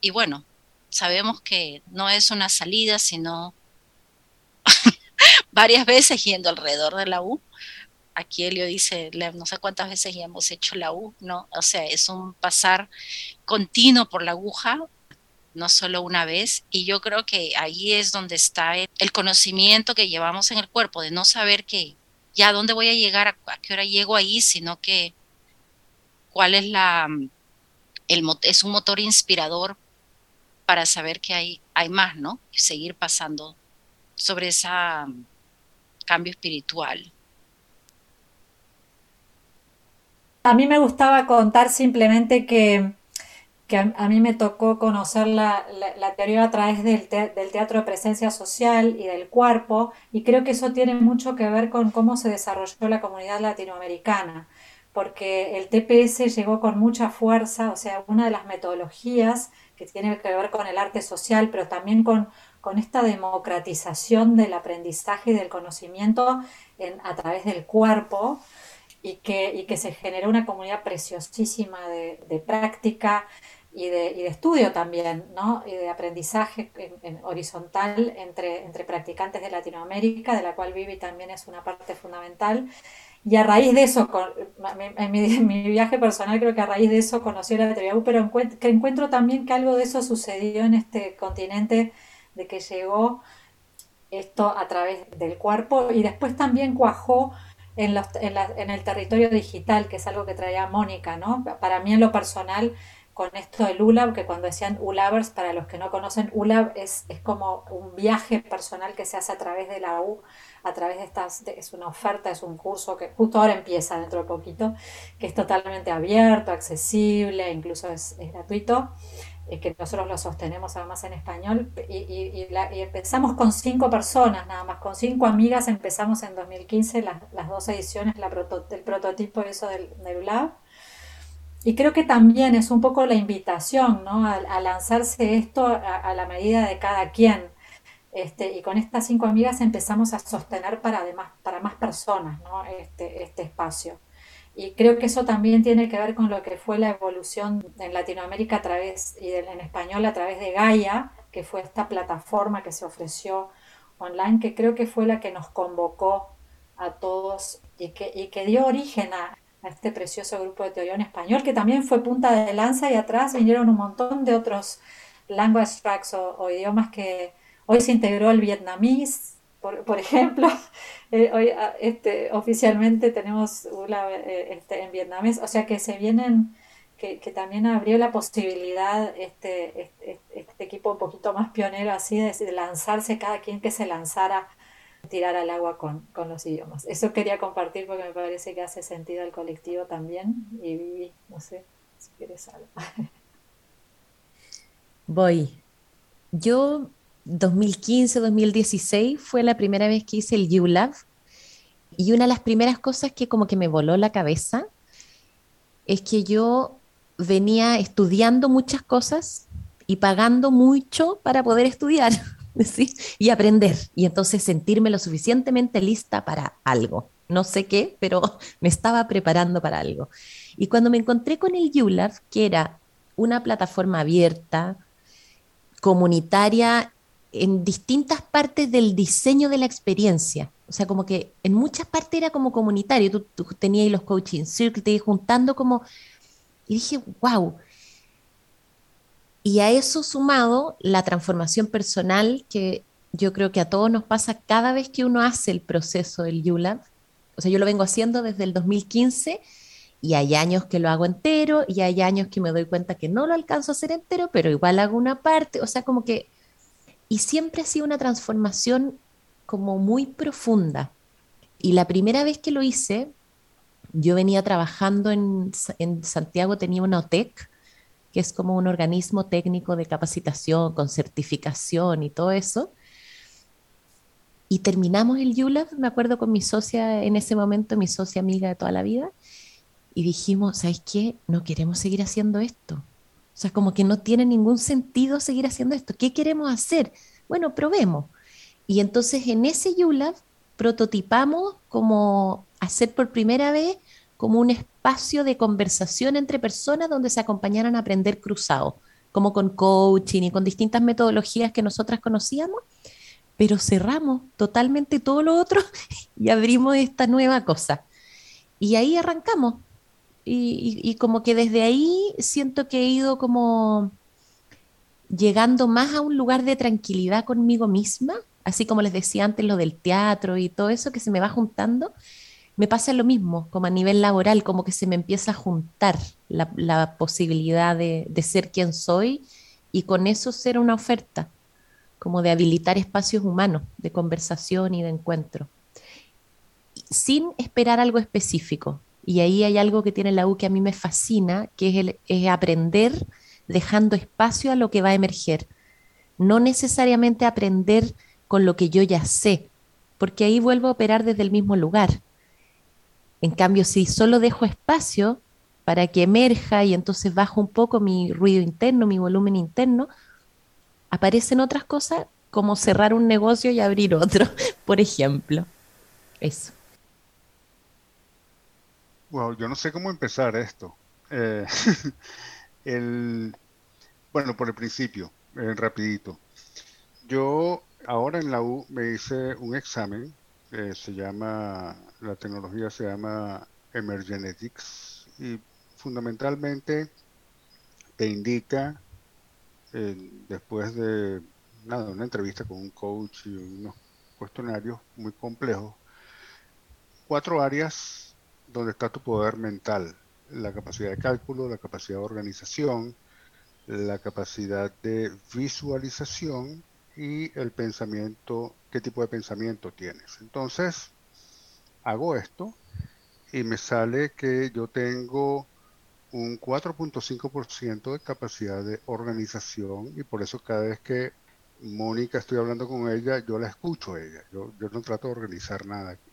Y bueno, sabemos que no es una salida, sino varias veces yendo alrededor de la U. Aquí Elio dice, no sé cuántas veces ya hemos hecho la U, ¿no? O sea, es un pasar continuo por la aguja, no solo una vez. Y yo creo que ahí es donde está el conocimiento que llevamos en el cuerpo, de no saber que ya dónde voy a llegar, a, qué hora llego ahí, sino que cuál es la, el, es un motor inspirador para saber que hay, hay más, ¿no? seguir pasando sobre ese cambio espiritual. A mí me gustaba contar simplemente que, a, mí me tocó conocer la, teoría a través del, del, teatro de presencia social y del cuerpo, y creo que eso tiene mucho que ver con cómo se desarrolló la comunidad latinoamericana, porque el TPS llegó con mucha fuerza, o sea, una de las metodologías que tiene que ver con el arte social, pero también con con esta democratización del aprendizaje y del conocimiento a través del cuerpo y que, que se generó una comunidad preciosísima de, práctica y de, estudio también, ¿no? y de aprendizaje horizontal entre, entre practicantes de Latinoamérica, de la cual Vivi también es una parte fundamental. Y a raíz de eso, en mi, viaje personal creo que a raíz de eso conocí la teoría U, pero que encuentro también que algo de eso sucedió en este continente de que llegó esto a través del cuerpo y después también cuajó en, los, en, el territorio digital, que es algo que traía Mónica, ¿no? Para mí en lo personal, con esto del ULAB, que cuando decían ULABers, para los que no conocen, ULAB es, es como un viaje personal que se hace a través de la U, a través de estas, es una oferta, es un curso que justo ahora empieza dentro de poquito, que es totalmente abierto, accesible, incluso es gratuito que nosotros lo sostenemos además en español, y, empezamos con cinco personas nada más, con cinco amigas empezamos en 2015 las, dos ediciones, la el prototipo eso del, del. Y creo que también es un poco la invitación ¿no? a, lanzarse esto a, la medida de cada quien. Este, y con estas cinco amigas empezamos a sostener para, además, para más personas ¿no? este, este espacio. Y creo que eso también tiene que ver con lo que fue la evolución en Latinoamérica a través, y en español a través de Gaia, que fue esta plataforma que se ofreció online, que creo que fue la que nos convocó a todos y que, y que dio origen a, este precioso grupo de teoría en español, que también fue punta de lanza y atrás vinieron un montón de otros language tracks o idiomas que hoy se integró el vietnamís, por, ejemplo, eh, hoy ah, este, oficialmente tenemos una eh, este, en vietnamés, o sea que se vienen, que, también abrió la posibilidad este, este, este, equipo un poquito más pionero así de, lanzarse, cada quien que se lanzara tirar al agua con, con, los idiomas. Eso quería compartir porque me parece que hace sentido al colectivo también y viví, no sé si quieres algo. Voy. Yo 2015, 2016 fue la primera vez que hice el ULab y una de las primeras cosas que como que me voló la cabeza es que yo venía estudiando muchas cosas y pagando mucho para poder estudiar y aprender. Y entonces sentirme lo suficientemente lista para algo. No sé qué, pero me estaba preparando para algo. Y cuando me encontré con el ULAB, que era una plataforma abierta, comunitaria, en distintas partes del diseño de la experiencia. O sea, como que en muchas partes era como comunitario. Tú, tú tenías los coaching circles, juntando como... Y dije, wow, y a eso sumado la transformación personal que yo creo que a todos nos pasa cada vez que uno hace el proceso del ULAB. O sea, yo lo vengo haciendo desde el 2015 y hay años que lo hago entero y hay años que me doy cuenta que no lo alcanzo a hacer entero, pero igual hago una parte. O sea, como que... Y siempre ha sido una transformación como muy profunda. Y la primera vez que lo hice, yo venía trabajando en, en Santiago, tenía una OTEC que es como un organismo técnico de capacitación con certificación y todo eso. Y terminamos el ULAB, me acuerdo con mi socia en ese momento, mi socia amiga de toda la vida, y dijimos, ¿sabes qué? No queremos seguir haciendo esto. O sea, como que no tiene ningún sentido seguir haciendo esto. ¿Qué queremos hacer? Bueno, probemos. Y entonces en ese ULAB prototipamos como hacer por primera vez como un espacio de conversación entre personas donde se acompañaran a aprender cruzado, como con coaching y con distintas metodologías que nosotras conocíamos, pero cerramos totalmente todo lo otro y abrimos esta nueva cosa. Y ahí arrancamos. Y, como que desde ahí siento que he ido como llegando más a un lugar de tranquilidad conmigo misma, así como les decía antes lo del teatro y todo eso que se me va juntando me pasa lo mismo, como a nivel laboral, como que se me empieza a juntar la, posibilidad de, ser quien soy y con eso ser una oferta, como de habilitar espacios humanos de conversación y de encuentro, sin esperar algo específico. Y ahí hay algo que tiene la U que a mí me fascina, que es, el, aprender dejando espacio a lo que va a emerger. No necesariamente aprender con lo que yo ya sé, porque ahí vuelvo a operar desde el mismo lugar en cambio, si solo dejo espacio para que emerja y entonces bajo un poco mi ruido interno, mi volumen interno, aparecen otras cosas como cerrar un negocio y abrir otro, por ejemplo. Eso. Wow, yo no sé cómo empezar esto. Eh, el, bueno, por el principio, eh, rapidito. Yo ahora en la U me hice un examen eh, se llama, la tecnología se llama Emergenetics y fundamentalmente te indica, eh, después de nada, una entrevista con un coach y unos cuestionarios muy complejos, cuatro áreas donde está tu poder mental, la capacidad de cálculo, la capacidad de organización, la capacidad de visualización y el pensamiento, qué tipo de pensamiento tienes. Entonces, hago esto y me sale que yo tengo un 4.5% de capacidad de organización y por eso cada vez que Mónica estoy hablando con ella, yo la escucho a ella, yo, no trato de organizar nada aquí.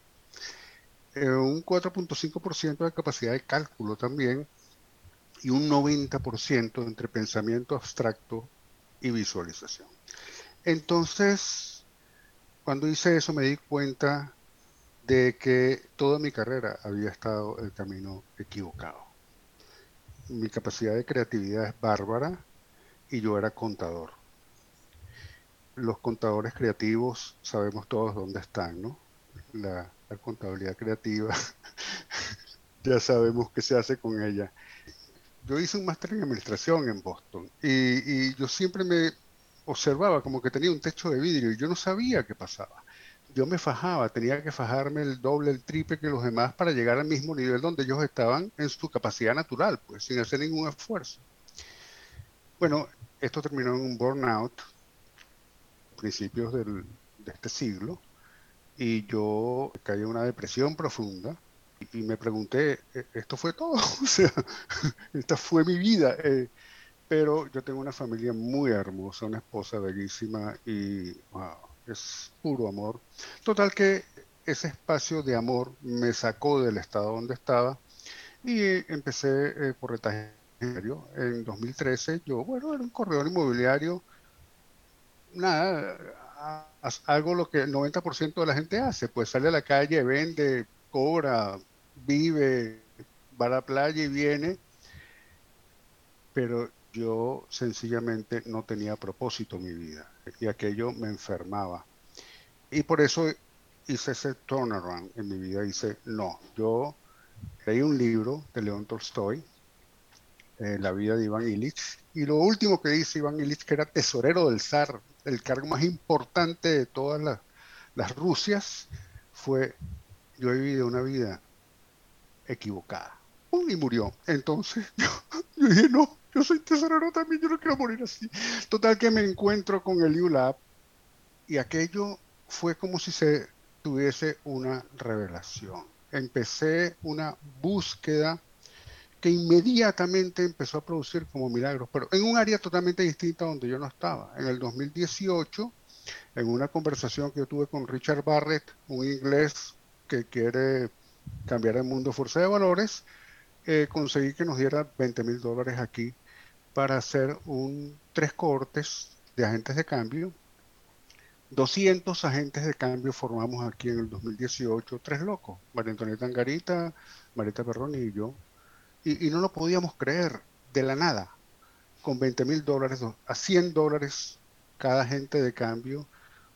Eh, un 4.5% de capacidad de cálculo también y un 90% entre pensamiento abstracto y visualización. Entonces, cuando hice eso me di cuenta de que toda mi carrera había estado el camino equivocado. Mi capacidad de creatividad es bárbara y yo era contador. Los contadores creativos sabemos todos dónde están, ¿no? Contabilidad creativa, ya sabemos qué se hace con ella. Yo hice un máster en administración en Boston y yo siempre me, observaba como que tenía un techo de vidrio y yo no sabía qué pasaba. Yo me fajaba, tenía que fajarme el doble, el triple que los demás para llegar al mismo nivel donde ellos estaban en su capacidad natural, pues sin hacer ningún esfuerzo. Bueno, esto terminó en un burnout, principios del, de este siglo, y yo caí en una depresión profunda y, me pregunté, ¿e-, ¿esto fue todo? o sea, esta fue mi vida. Eh, pero yo tengo una familia muy hermosa, una esposa bellísima y es puro amor. Total que ese espacio de amor me sacó del estado donde estaba y empecé eh, por retaje en 2013. Yo, bueno, era un corredor inmobiliario, nada, algo lo que el 90% de la gente hace, pues sale a la calle, vende, cobra, vive, va a la playa y viene, pero yo sencillamente no tenía propósito en mi vida y aquello me enfermaba. Y por eso hice ese turnaround en mi vida. Dice, no, yo leí un libro de León Tolstoy, eh, La vida de Iván Illich, y lo último que dice Iván Illich, que era tesorero del zar, el cargo más importante de todas las, las Rusias, fue, yo he vivido una vida equivocada. Y murió. Entonces yo, dije, no, yo soy tesorero también, yo no quiero morir así. Total que me encuentro con el ULAB y aquello fue como si se tuviese una revelación. Empecé una búsqueda que inmediatamente empezó a producir como milagros, pero en un área totalmente distinta donde yo no estaba. En el 2018, en una conversación que yo tuve con Richard Barrett, un inglés que quiere cambiar el mundo fuerza de valores, eh, conseguí que nos diera 20 mil dólares aquí para hacer un tres cortes de agentes de cambio 200 agentes de cambio formamos aquí en el 2018, tres locos, María Antonieta Angarita, Marita Perroni y yo, y, no lo podíamos creer de la nada, con 20 mil dólares a 100 dólares cada agente de cambio,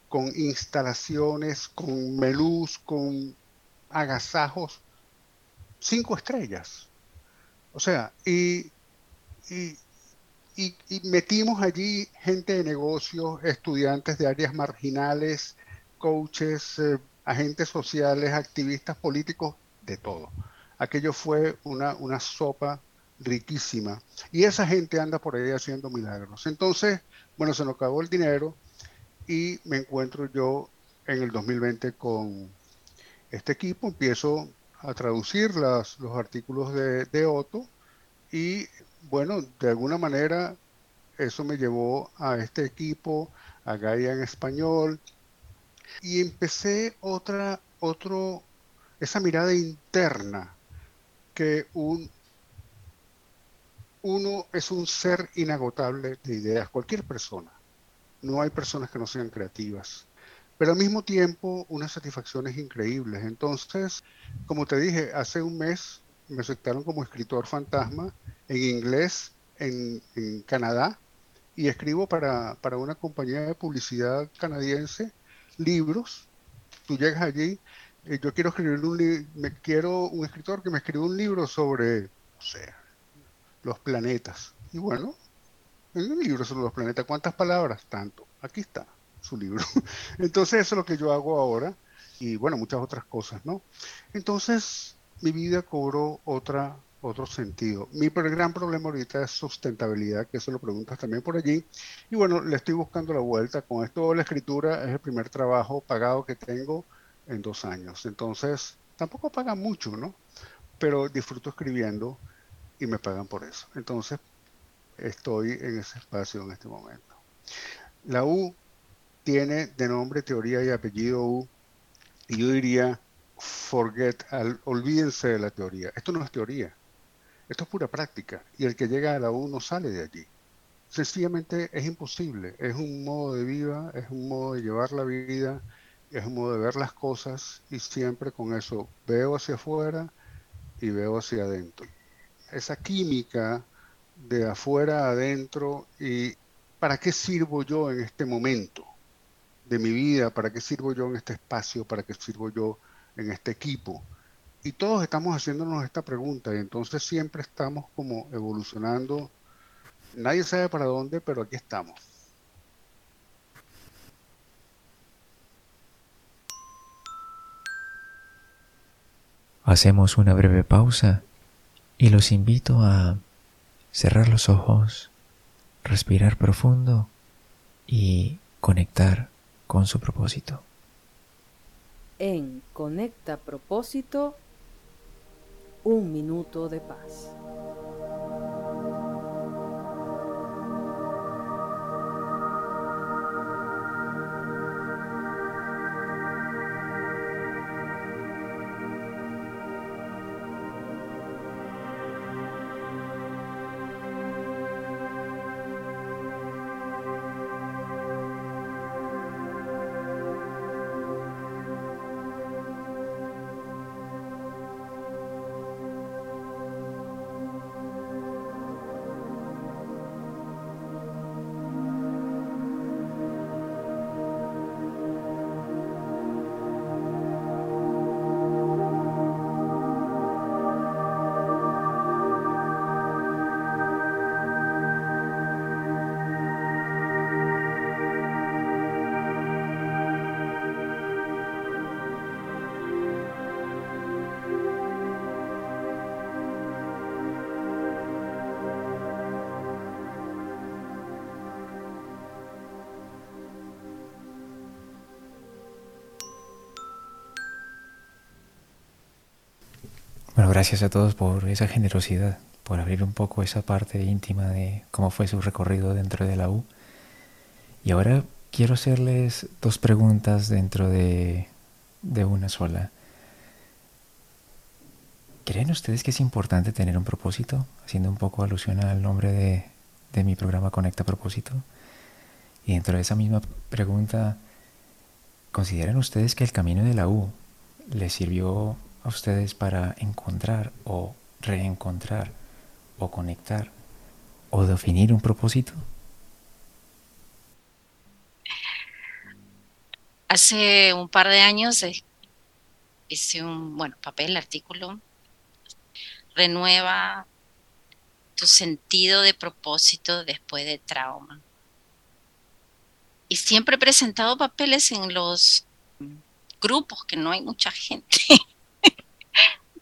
con instalaciones, con melús, con agasajos, cinco estrellas. O sea, y, y, y, metimos allí gente de negocios, estudiantes de áreas marginales, coaches, eh, agentes sociales, activistas políticos, de todo. Aquello fue una, una sopa riquísima. Y esa gente anda por ahí haciendo milagros. Entonces, bueno, se nos acabó el dinero y me encuentro yo en el 2020 con este equipo, empiezo a traducir las, los artículos de, de Otto y bueno, de alguna manera eso me llevó a este equipo, a Gaia en español, y empecé otra, otro, esa mirada interna que un, uno es un ser inagotable de ideas, cualquier persona. No hay personas que no sean creativas. Pero al mismo tiempo, unas satisfacciones increíbles. Entonces, como te dije, hace un mes me aceptaron como escritor fantasma en inglés en, Canadá y escribo para, una compañía de publicidad canadiense libros. Tú llegas allí, yo quiero escribir un me quiero un escritor que me escriba un libro sobre, los planetas. Y bueno, en un libro sobre los planetas, ¿cuántas palabras? Tanto. Aquí está su libro. Entonces eso es lo que yo hago ahora y bueno, muchas otras cosas, ¿no? Entonces mi vida cobró otra otro sentido. Mi gran problema ahorita es sustentabilidad, que eso lo preguntas también por allí. Y bueno, le estoy buscando la vuelta. Con esto la escritura es el primer trabajo pagado que tengo en dos años. Entonces, tampoco pagan mucho, ¿no? Pero disfruto escribiendo y me pagan por eso. Entonces, estoy en ese espacio en este momento. La U tiene de nombre, teoría y apellido U. Y yo diría, forget, olvídense de la teoría. Esto no es teoría esto es pura práctica y el que llega a la U no sale de allí. Sencillamente es imposible, es un modo de vida, es un modo de llevar la vida, es un modo de ver las cosas y siempre con eso veo hacia afuera y veo hacia adentro. Esa química de afuera adentro y para qué sirvo yo en este momento de mi vida, para qué sirvo yo en este espacio, para qué sirvo yo en este equipo y todos estamos haciéndonos esta pregunta y entonces siempre estamos como evolucionando. Nadie sabe para dónde, pero aquí estamos. Hacemos una breve pausa y los invito a cerrar los ojos, respirar profundo y conectar con su propósito. En Conecta Propósito un minuto de paz. Gracias a todos por esa generosidad, por abrir un poco esa parte íntima de cómo fue su recorrido dentro de la U. Y ahora quiero hacerles dos preguntas dentro de, de una sola. ¿Creen ustedes que es importante tener un propósito? Haciendo un poco alusión al nombre de, de mi programa Conecta Propósito. Y dentro de esa misma pregunta, ¿consideran ustedes que el camino de la U les sirvió ustedes para encontrar o reencontrar o conectar o definir un propósito? Hace un par de años hice un, bueno, papel, artículo, renueva tu sentido de propósito después de trauma. Y siempre he presentado papeles en los grupos que no hay mucha gente.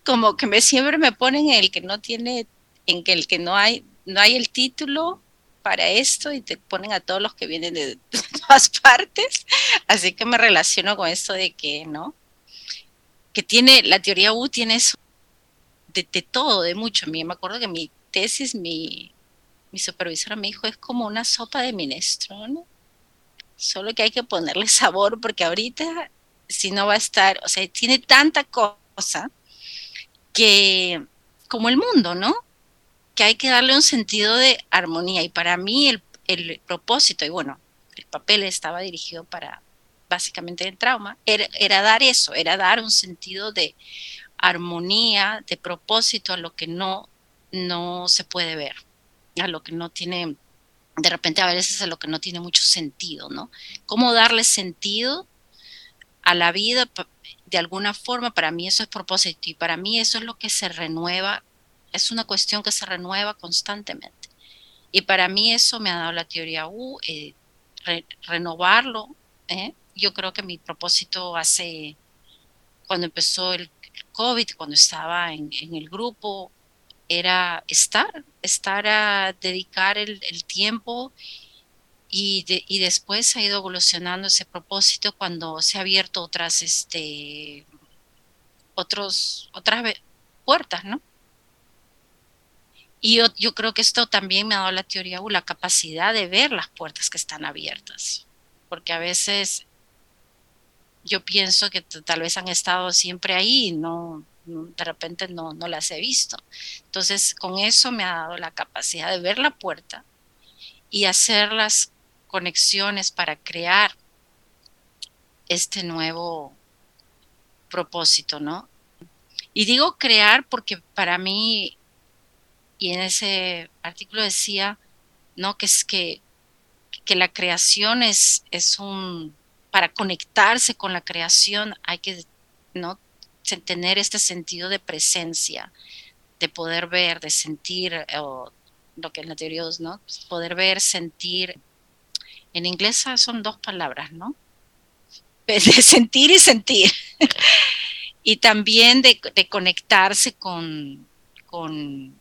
Como que me siempre me ponen el que no tiene, en el que no hay, no hay el título para esto y te ponen a todos los que vienen de todas partes. Así que me relaciono con esto de que, ¿no? Que tiene, la teoría U tiene eso de, de todo, de mucho. A mí me acuerdo que mi tesis, mi, mi supervisora me dijo, es como una sopa de minestrone, solo que hay que ponerle sabor porque ahorita si no va a estar, o sea, tiene tanta cosa que, como el mundo, ¿no? Que hay que darle un sentido de armonía y para mí el, el propósito, y bueno, el papel estaba dirigido para básicamente el trauma, era, era dar eso, era dar un sentido de armonía, de propósito a lo que no no se puede ver, a lo que no tiene, de repente a veces a lo que no tiene mucho sentido, ¿no? ¿Cómo darle sentido a la vida de alguna forma? Para mí eso es propósito y para mí eso es lo que se renueva, es una cuestión que se renueva constantemente. Y para mí eso me ha dado la teoría U, eh, renovarlo. ¿eh? Yo creo que mi propósito hace, cuando empezó el, COVID, cuando estaba en, en el grupo, era estar, estar a dedicar el, tiempo y, y, después ha ido evolucionando ese propósito cuando se ha abierto otras, este, otros, otras puertas, ¿no? Y yo, yo, creo que esto también me ha dado la teoría o la capacidad de ver las puertas que están abiertas, porque a veces yo pienso que tal vez han estado siempre ahí, no, de repente no, no las he visto. Entonces, con eso me ha dado la capacidad de ver la puerta y hacer las conexiones para crear este nuevo propósito, ¿no? Y digo crear porque para mí, y en ese artículo decía, ¿no? Que es que, que la creación es, es un, para conectarse con la creación hay que, ¿no? tener este sentido de presencia, de poder ver, de sentir, eh, o lo que en la teoría ¿no? Poder ver, sentir. En inglés son dos palabras, ¿no? De sentir y sentir. y también de, conectarse con, con,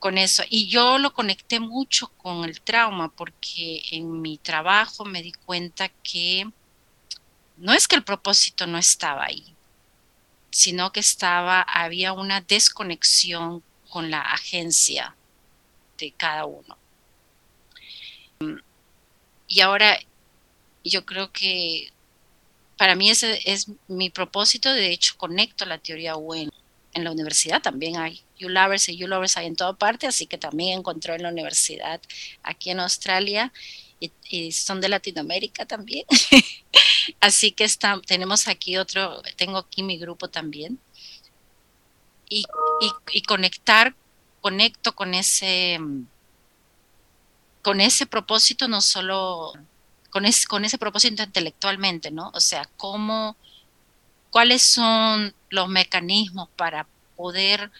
con eso. Y yo lo conecté mucho con el trauma porque en mi trabajo me di cuenta que no es que el propósito no estaba ahí, sino que estaba, había una desconexión con la agencia de cada uno. Y ahora yo creo que para mí ese es mi propósito, de hecho conecto la teoría U en, la universidad también hay U-Lovers y U-Lovers hay en toda parte, así que también encontró en la universidad aquí en Australia y, son de Latinoamérica también. Así que está, tenemos aquí otro, tengo aquí mi grupo también. Y, y, conectar, conecto con ese, con ese propósito, no solo con, con ese propósito intelectualmente, ¿no? O sea, cómo, cuáles son los mecanismos para poder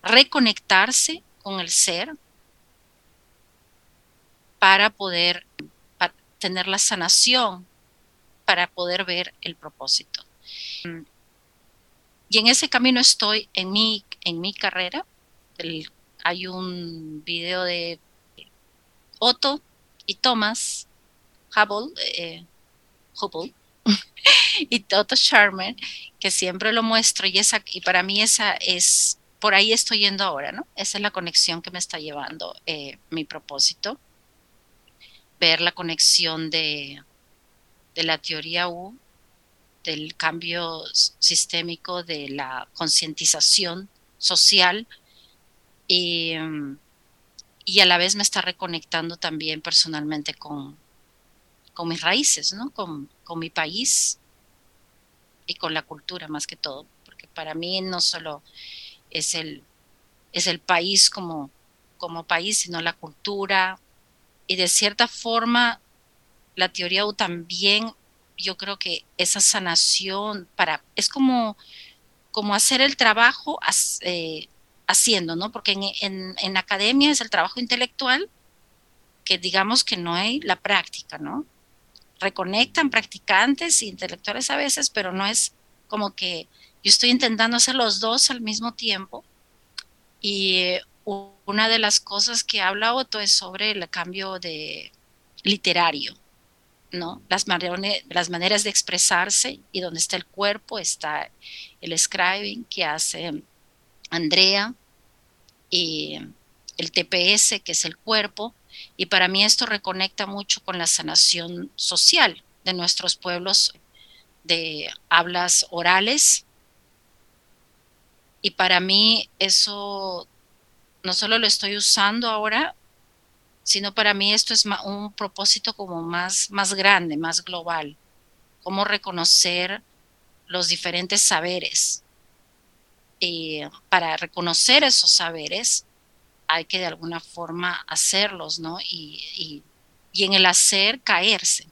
reconectarse con el ser, para poder tener la sanación, para poder ver el propósito. Y en ese camino estoy en mi, en mi carrera. hay un video de Otto y Thomas Hubble, eh, y Toto Sharman, que siempre lo muestro y, esa, y para mí esa es, por ahí estoy yendo ahora, ¿no? Esa es la conexión que me está llevando eh, mi propósito, ver la conexión de, de la teoría U, del cambio sistémico, de la concientización social y, y, a la vez me está reconectando también personalmente con, con mis raíces, ¿no? Con, con, mi país y con la cultura más que todo, porque para mí no solo es el, es el país como, como país, sino la cultura y de cierta forma la teoría U también yo creo que esa sanación para es como como hacer el trabajo haciendo, ¿no? Porque en, en, academia es el trabajo intelectual que digamos que no hay la práctica, ¿no? Reconectan practicantes e intelectuales a veces, pero no es como que yo estoy intentando hacer los dos al mismo tiempo. Y una de las cosas que habla Otto es sobre el cambio de literario, ¿no? Las, las maneras de expresarse y donde está el cuerpo está el scribing que hace Andrea y el TPS que es el cuerpo y para mí esto reconecta mucho con la sanación social de nuestros pueblos de hablas orales y para mí eso no solo lo estoy usando ahora sino para mí esto es un propósito como más, más grande, más global, cómo reconocer los diferentes saberes. Y para reconocer esos saberes hay que de alguna forma hacerlos, ¿no? Y, en el hacer caerse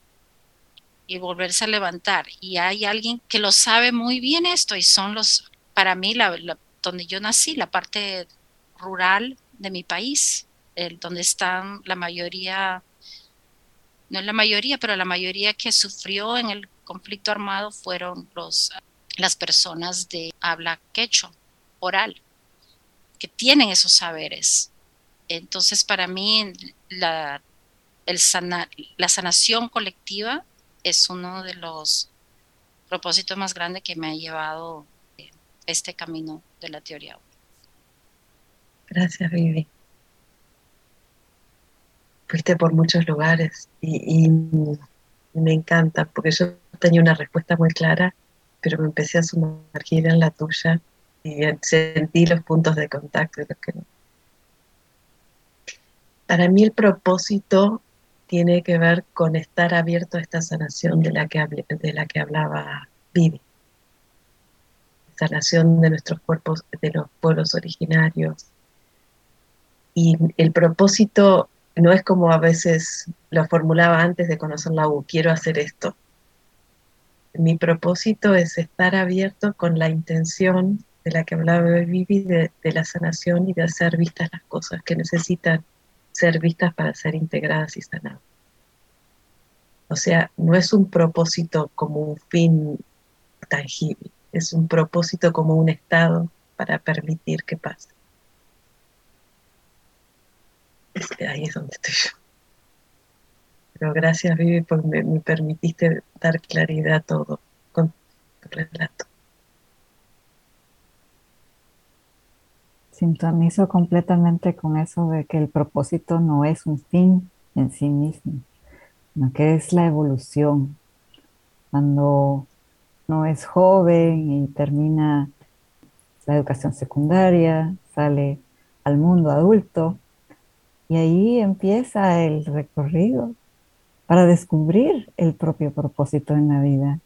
y volverse a levantar. Y hay alguien que lo sabe muy bien esto y son los, para mí, donde yo nací, la parte rural de mi país donde están la mayoría, no es la mayoría, pero la mayoría que sufrió en el conflicto armado fueron los, las personas de habla quechua, oral, que tienen esos saberes. Entonces, para mí, la, el la sanación colectiva es uno de los propósitos más grandes que me ha llevado eh, este camino de la teoría. Gracias, Vivi fuiste por muchos lugares y, me encanta porque yo tenía una respuesta muy clara, pero me empecé a sumergir en la tuya y sentí los puntos de contacto. que Para mí el propósito tiene que ver con estar abierto a esta sanación de la que, de la que hablaba Vivi. Sanación de nuestros cuerpos, de los pueblos originarios. Y el propósito no es como a veces lo formulaba antes de conocer la U, quiero hacer esto. Mi propósito es estar abierto con la intención de la que hablaba Vivi, de, la sanación y de hacer vistas las cosas que necesitan ser vistas para ser integradas y sanadas. O sea, no es un propósito como un fin tangible, es un propósito como un estado para permitir que pase. Este, ahí es donde estoy yo. Pero gracias, Vivi, porque me, permitiste dar claridad a todo con tu relato. Sintonizo completamente con eso de que el propósito no es un fin en sí mismo, sino que es la evolución. Cuando no es joven y termina la educación secundaria, sale al mundo adulto, y ahí empieza el recorrido para descubrir el propio propósito en la vida.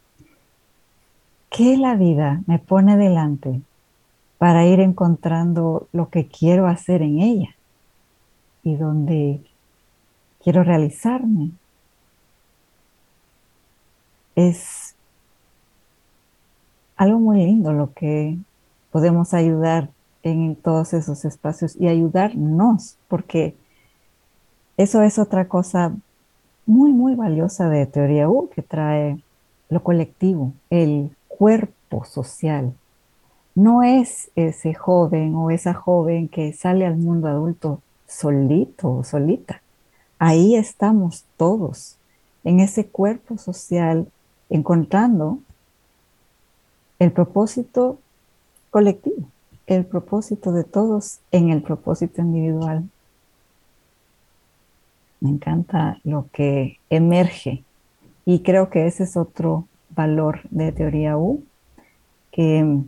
¿Qué la vida me pone delante para ir encontrando lo que quiero hacer en ella y donde quiero realizarme? Es algo muy lindo lo que podemos ayudar en todos esos espacios y ayudarnos, porque eso es otra cosa muy, muy valiosa de Teoría U que trae lo colectivo, el cuerpo social. No es ese joven o esa joven que sale al mundo adulto solito o solita. Ahí estamos todos, en ese cuerpo social, encontrando el propósito colectivo, el propósito de todos en el propósito individual. Me encanta lo que emerge y creo que ese es otro valor de teoría U que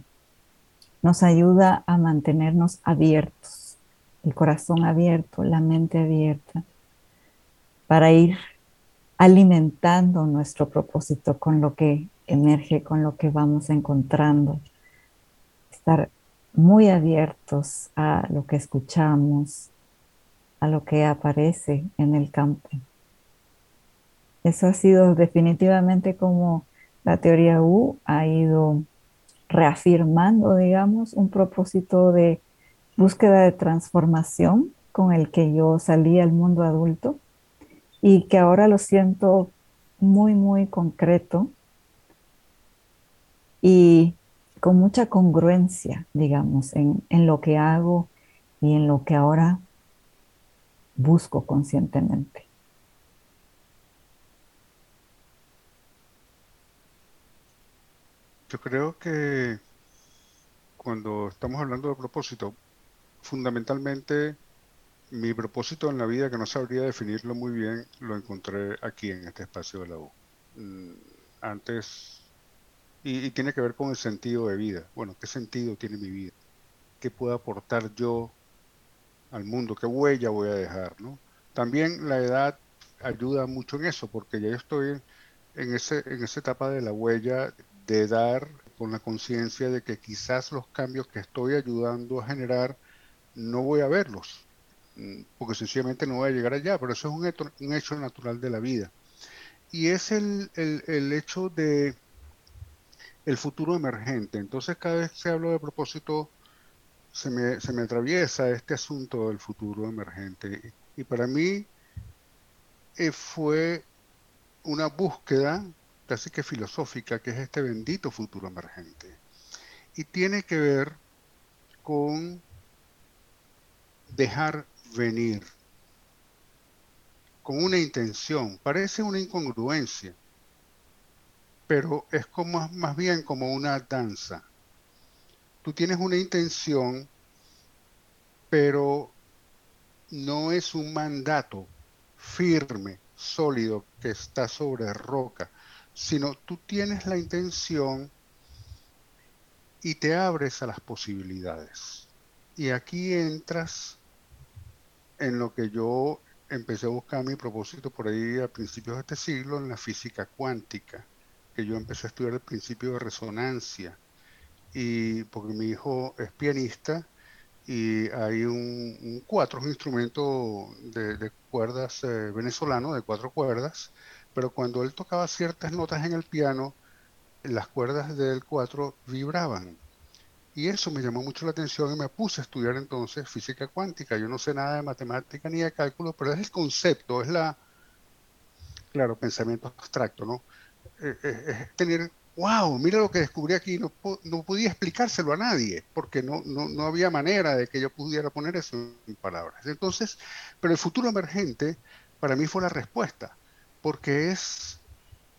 nos ayuda a mantenernos abiertos, el corazón abierto, la mente abierta, para ir alimentando nuestro propósito con lo que emerge, con lo que vamos encontrando. Estar muy abiertos a lo que escuchamos, a lo que aparece en el campo. Eso ha sido definitivamente como la teoría U ha ido reafirmando, digamos, un propósito de búsqueda de transformación con el que yo salí al mundo adulto y que ahora lo siento muy, muy concreto y con mucha congruencia, digamos, en, en lo que hago y en lo que ahora busco conscientemente. Yo creo que cuando estamos hablando de propósito, fundamentalmente mi propósito en la vida, que no sabría definirlo muy bien, lo encontré aquí en este espacio de la U. Mm, antes, y, tiene que ver con el sentido de vida. Bueno, ¿qué sentido tiene mi vida? ¿Qué puedo aportar yo al mundo? ¿Qué huella voy a dejar? ¿no? También la edad ayuda mucho en eso, porque ya yo estoy en, ese, en esa etapa de la huella de dar con la conciencia de que quizás los cambios que estoy ayudando a generar no voy a verlos, mm, porque sencillamente no voy a llegar allá, pero eso es un hecho, un hecho natural de la vida. Y es el, el, hecho de el futuro emergente. Entonces cada vez que hablo de propósito, se me, se me atraviesa este asunto del futuro emergente. Y para mí eh, fue una búsqueda casi que filosófica, que es este bendito futuro emergente. Y tiene que ver con dejar venir, con una intención. Parece una incongruencia, pero es como más bien como una danza. Tú tienes una intención, pero no es un mandato firme, sólido, que está sobre roca, sino tú tienes la intención y te abres a las posibilidades. Y aquí entras en lo que yo empecé a buscar mi propósito por ahí a principios de este siglo, en la física cuántica, que yo empecé a estudiar el principio de resonancia. Y porque mi hijo es pianista y hay un, cuatro, instrumento de, cuerdas eh, venezolano, de cuatro cuerdas, pero cuando él tocaba ciertas notas en el piano, las cuerdas del 4 vibraban. Y eso me llamó mucho la atención y me puse a estudiar entonces física cuántica. Yo no sé nada de matemática ni de cálculo, pero es el concepto, es la, claro, pensamiento abstracto, ¿no? Eh, eh, es tener, wow, mira lo que descubrí aquí, no, no podía explicárselo a nadie, porque no, no, no había manera de que yo pudiera poner eso en palabras. Entonces, pero el futuro emergente para mí fue la respuesta porque es,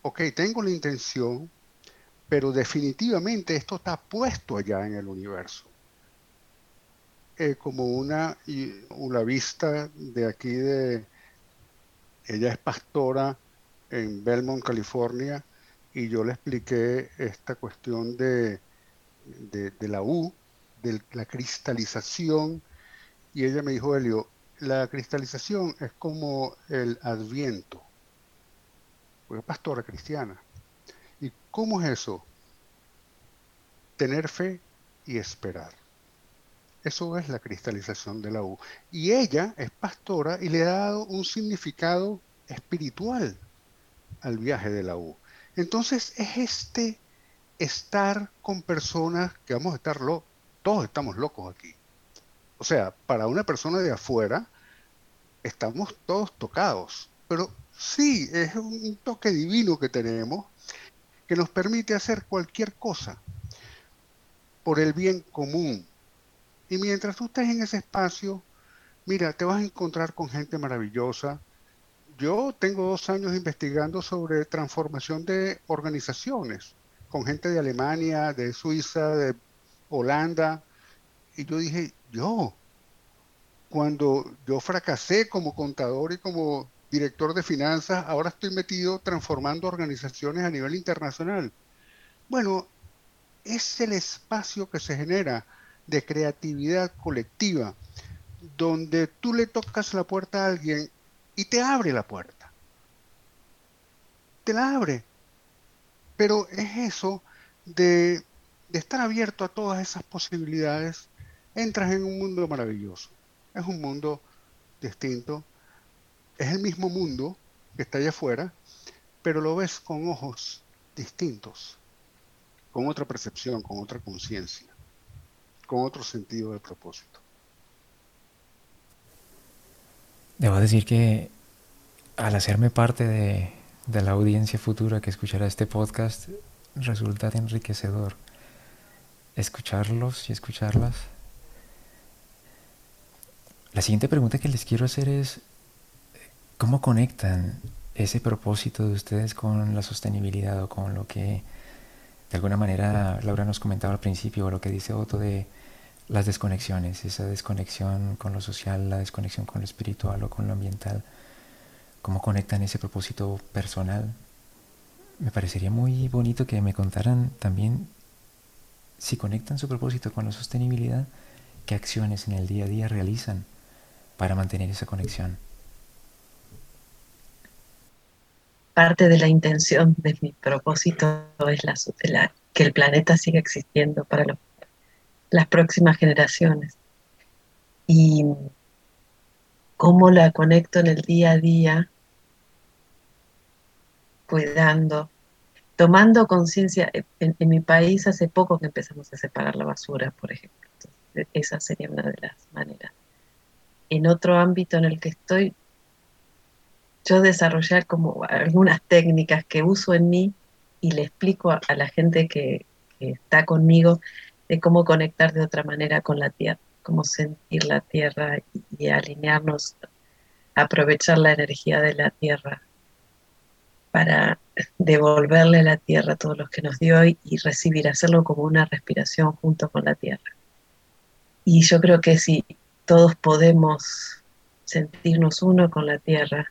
ok, tengo la intención, pero definitivamente esto está puesto allá en el universo. Eh, como una, una vista de aquí de, ella es pastora en Belmont, California, y yo le expliqué esta cuestión de, de, la U, de la cristalización, y ella me dijo, Helio, la cristalización es como el adviento porque pastora cristiana. ¿Y cómo es eso? Tener fe y esperar. Eso es la cristalización de la U. Y ella es pastora y le ha dado un significado espiritual al viaje de la U. Entonces es este estar con personas que vamos a estar locos, todos estamos locos aquí. O sea, para una persona de afuera, estamos todos tocados, pero Sí, es un toque divino que tenemos que nos permite hacer cualquier cosa por el bien común. Y mientras tú estés en ese espacio, mira, te vas a encontrar con gente maravillosa. Yo tengo dos años investigando sobre transformación de organizaciones con gente de Alemania, de Suiza, de Holanda, y yo dije, yo, cuando yo fracasé como contador y como director de finanzas, ahora estoy metido transformando organizaciones a nivel internacional. Bueno, es el espacio que se genera de creatividad colectiva, donde tú le tocas la puerta a alguien y te abre la puerta. Te la abre. Pero es eso de, estar abierto a todas esas posibilidades, entras en un mundo maravilloso. Es un mundo distinto, es el mismo mundo que está allá afuera, pero lo ves con ojos distintos, con otra percepción, con otra conciencia, con otro sentido de propósito. Debo decir que al hacerme parte de, de la audiencia futura que escuchará este podcast, resulta enriquecedor escucharlos y escucharlas. La siguiente pregunta que les quiero hacer es, ¿Cómo conectan ese propósito de ustedes con la sostenibilidad o con lo que de alguna manera Laura nos comentaba al principio o lo que dice Otto de las desconexiones, esa desconexión con lo social, la desconexión con lo espiritual o con lo ambiental? ¿Cómo conectan ese propósito personal? Me parecería muy bonito que me contaran también si conectan su propósito con la sostenibilidad, qué acciones en el día a día realizan para mantener esa conexión. Parte de la intención de mi propósito es la, que el planeta siga existiendo para las próximas generaciones. Y cómo la conecto en el día a día, cuidando, tomando conciencia. En, mi país hace poco que empezamos a separar la basura, por ejemplo. esa sería una de las maneras. En otro ámbito en el que estoy, yo desarrollar como algunas técnicas que uso en mí y le explico a, la gente que, está conmigo de cómo conectar de otra manera con la tierra, cómo sentir la tierra y, alinearnos, aprovechar la energía de la tierra para devolverle a la tierra todo lo que nos dio y, y recibir, hacerlo como una respiración junto con la tierra. Y yo creo que si todos podemos sentirnos uno con la tierra,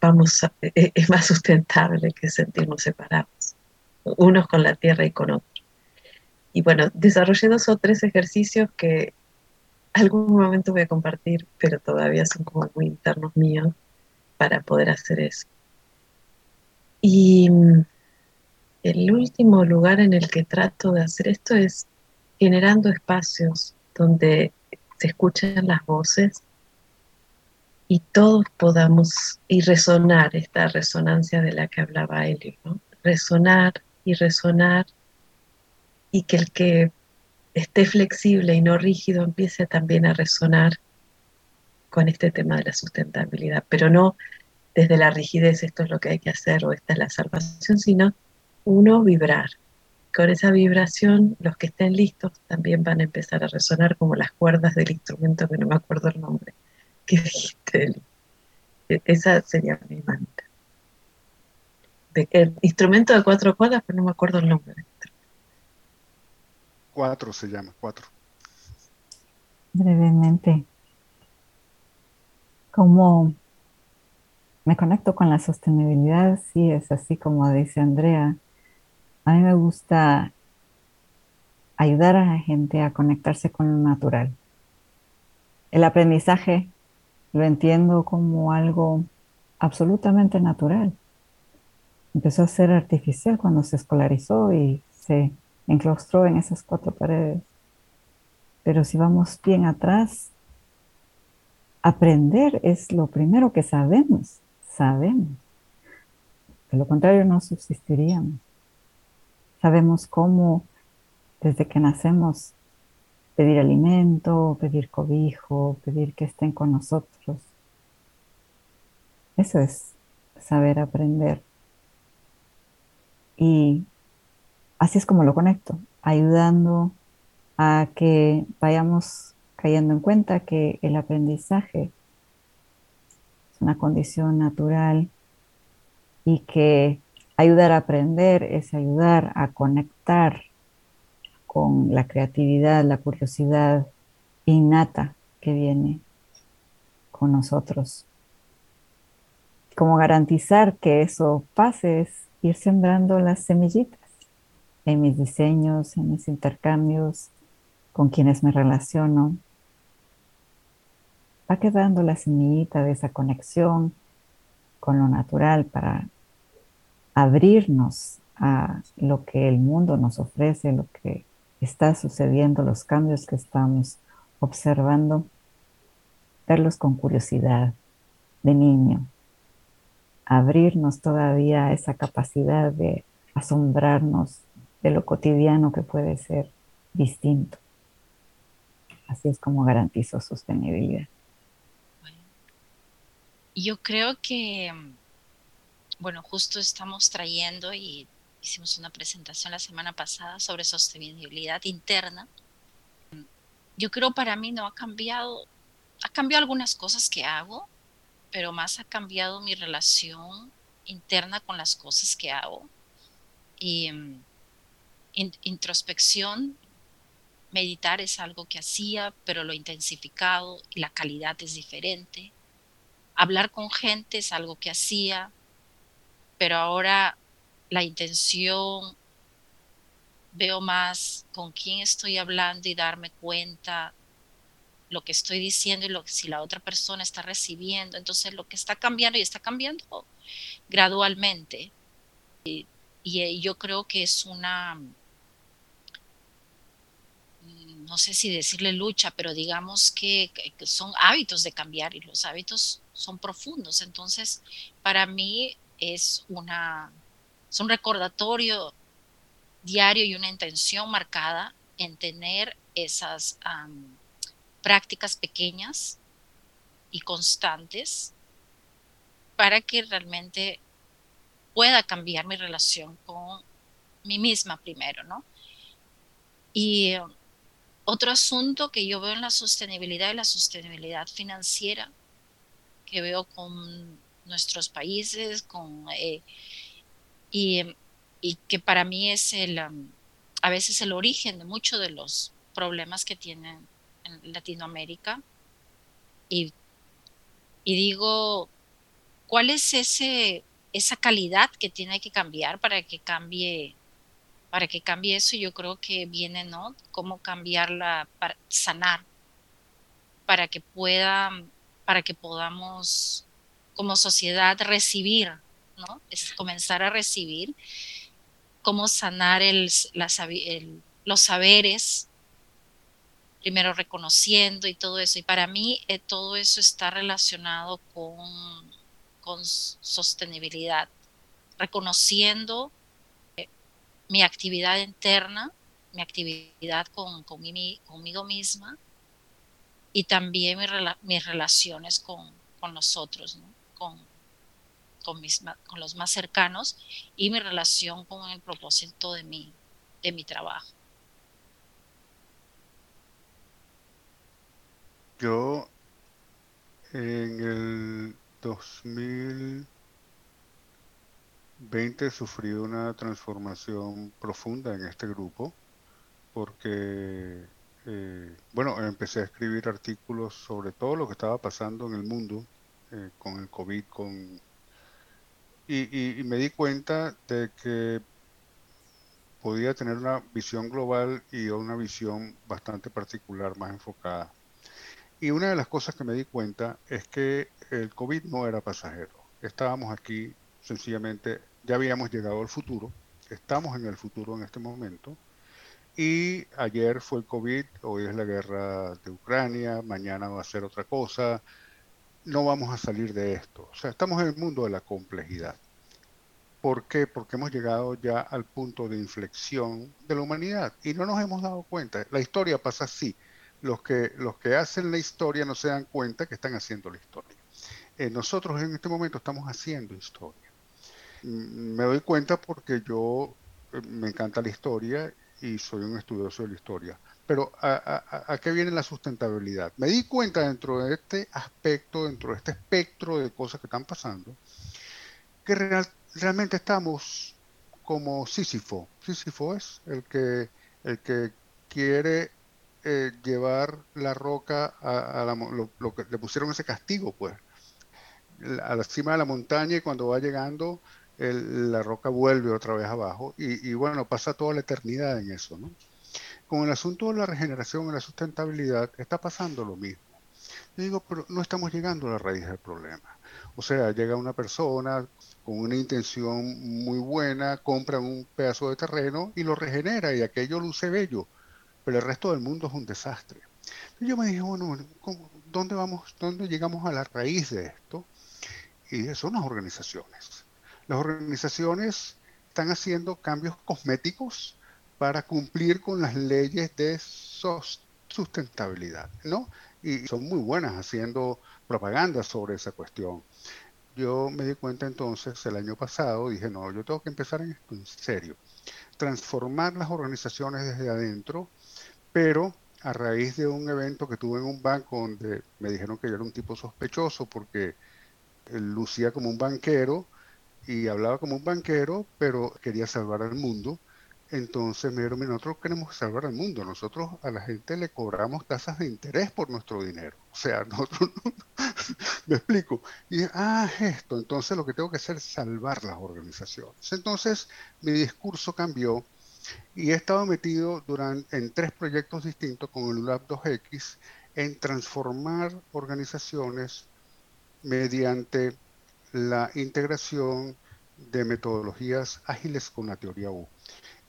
vamos es más sustentable que sentirnos separados, unos con la tierra y con otros. Y bueno, desarrollé dos o tres ejercicios que algún momento voy a compartir, pero todavía son como muy internos míos para poder hacer eso. Y mm, el último lugar en el que trato de hacer esto es generando espacios donde se escuchan las voces y todos podamos y resonar esta resonancia de la que hablaba Elio, ¿no? resonar y resonar y que el que esté flexible y no rígido empiece también a resonar con este tema de la sustentabilidad, pero no desde la rigidez, esto es lo que hay que hacer o esta es la salvación, sino uno vibrar. Con esa vibración, los que estén listos también van a empezar a resonar como las cuerdas del instrumento que no me acuerdo el nombre ¿Qué dijiste, e, Esa sería mi manita. el instrumento de cuatro cuerdas, pero no me acuerdo el nombre. Cuatro se llama, cuatro. Brevemente, ¿cómo me conecto con la sostenibilidad? Sí, es así como dice Andrea. A mí me gusta ayudar a la gente a conectarse con lo natural. El aprendizaje lo entiendo como algo absolutamente natural. Empezó a ser artificial cuando se escolarizó y se enclaustró en esas cuatro paredes. Pero si vamos bien atrás, aprender es lo primero que sabemos, sabemos. De lo contrario no subsistiríamos. Sabemos cómo desde que nacemos pedir alimento, pedir cobijo, pedir que estén con nosotros. Eso es saber aprender. Y así es como lo conecto, ayudando a que vayamos cayendo en cuenta que el aprendizaje es una condición natural y que ayudar a aprender es ayudar a conectar con la creatividad, la curiosidad innata que viene con nosotros. Como garantizar que eso pase es ir sembrando las semillitas en mis diseños, en mis intercambios, con quienes me relaciono. Va quedando la semillita de esa conexión con lo natural para abrirnos a lo que el mundo nos ofrece, lo que está sucediendo, los cambios que estamos observando, verlos con curiosidad de niño, abrirnos todavía a esa capacidad de asombrarnos de lo cotidiano que puede ser distinto. Así es como garantizo sostenibilidad. Yo creo que, bueno, justo estamos trayendo y hicimos una presentación la semana pasada sobre sostenibilidad interna. Yo creo para mí no ha cambiado, ha cambiado algunas cosas que hago, pero más ha cambiado mi relación interna con las cosas que hago. Y mm, introspección, meditar es algo que hacía, pero lo he intensificado y la calidad es diferente. Hablar con gente es algo que hacía, pero ahora la intención, veo más con quién estoy hablando y darme cuenta lo que estoy diciendo y lo si la otra persona está recibiendo. Entonces lo que está cambiando y está cambiando gradualmente. Y, y yo creo que es una, no sé si decirle lucha, pero digamos que, son hábitos de cambiar y los hábitos son profundos. Entonces, para mí es una es un recordatorio diario y una intención marcada en tener esas prácticas pequeñas y constantes para que realmente pueda cambiar mi relación con mí misma primero, ¿no? Y otro asunto que yo veo en la sostenibilidad y la sostenibilidad financiera, que veo con nuestros países, con, eh, y, que para mí es el, um, a veces el origen de muchos de los problemas que tienen en Latinoamérica. Y, y digo, ¿cuál es ese, esa calidad que tiene que cambiar para que cambie para que cambie eso, yo creo que viene, ¿no? Cómo cambiarla, para sanar, para que pueda, para que podamos como sociedad recibir, ¿no? Es comenzar a recibir, cómo sanar los saberes, primero reconociendo y todo eso. Y para mí eh, todo eso está relacionado con, con sostenibilidad, reconociendo mi actividad interna, mi actividad con, conmigo misma y también mis relaciones con, con los otros, con, con, mis, con los más cercanos y mi relación con el propósito de mi, de mi trabajo. Yo en el 2000 20 sufrí una transformación profunda en este grupo porque, eh, bueno, empecé a escribir artículos sobre todo lo que estaba pasando en el mundo eh, con el COVID, con... Y, me di cuenta de que podía tener una visión global y una visión bastante particular, más enfocada. Y una de las cosas que me di cuenta es que el COVID no era pasajero. Estábamos aquí sencillamente ya habíamos llegado al futuro, estamos en el futuro en este momento, y ayer fue el COVID, hoy es la guerra de Ucrania, mañana va a ser otra cosa, no vamos a salir de esto. O sea, estamos en el mundo de la complejidad. ¿Por qué? Porque hemos llegado ya al punto de inflexión de la humanidad y no nos hemos dado cuenta. La historia pasa así. Los que, los que hacen la historia no se dan cuenta que están haciendo la historia. Eh, nosotros en este momento estamos haciendo historia me doy cuenta porque yo eh, me encanta la historia y soy un estudioso de la historia. Pero ¿a, qué viene la sustentabilidad? Me di cuenta dentro de este aspecto, dentro de este espectro de cosas que están pasando, que realmente estamos como Sísifo. Sísifo es el que, el que quiere eh, llevar la roca a, lo, que le pusieron ese castigo, pues, a la cima de la montaña y cuando va llegando la roca vuelve otra vez abajo y, y, bueno, pasa toda la eternidad en eso, ¿no? Con el asunto de la regeneración y la sustentabilidad está pasando lo mismo. Yo digo, pero no estamos llegando a la raíz del problema. O sea, llega una persona con una intención muy buena, compra un pedazo de terreno y lo regenera y aquello luce bello, pero el resto del mundo es un desastre. yo me dije, bueno, ¿dónde vamos, dónde llegamos a la raíz de esto? Y son las organizaciones. Las organizaciones están haciendo cambios cosméticos para cumplir con las leyes de sustentabilidad, ¿no? Y son muy buenas haciendo propaganda sobre esa cuestión. Yo me di cuenta entonces el año pasado, dije, no, yo tengo que empezar en en serio, transformar las organizaciones desde adentro, pero a raíz de un evento que tuve en un banco donde me dijeron que yo era un tipo sospechoso porque lucía como un banquero y hablaba como un banquero, pero quería salvar al mundo. Entonces nosotros queremos salvar al mundo, nosotros a la gente le cobramos tasas de interés por nuestro dinero. O sea, nosotros, me explico. Y ah, esto, entonces lo que tengo que hacer es salvar las organizaciones. Entonces mi discurso cambió y he estado metido durante, en tres proyectos distintos con el ULAB 2X en transformar organizaciones mediante la integración de metodologías ágiles con la teoría U.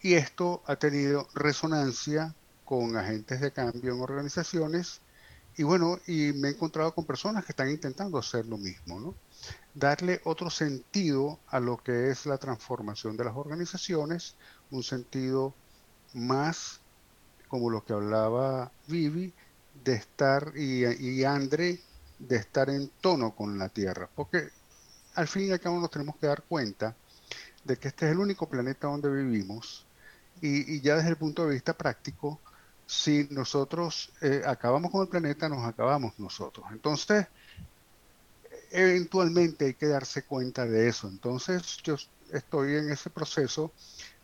Y esto ha tenido resonancia con agentes de cambio en organizaciones y bueno, y me he encontrado con personas que están intentando hacer lo mismo, ¿no? Darle otro sentido a lo que es la transformación de las organizaciones, un sentido más como lo que hablaba Vivi, de estar, y, y Andre, de estar en tono con la Tierra, porque al fin y al cabo nos tenemos que dar cuenta de que este es el único planeta donde vivimos y, ya desde el punto de vista práctico, si nosotros eh, acabamos con el planeta, nos acabamos nosotros. Entonces, eventualmente hay que darse cuenta de eso. Entonces, yo estoy en ese proceso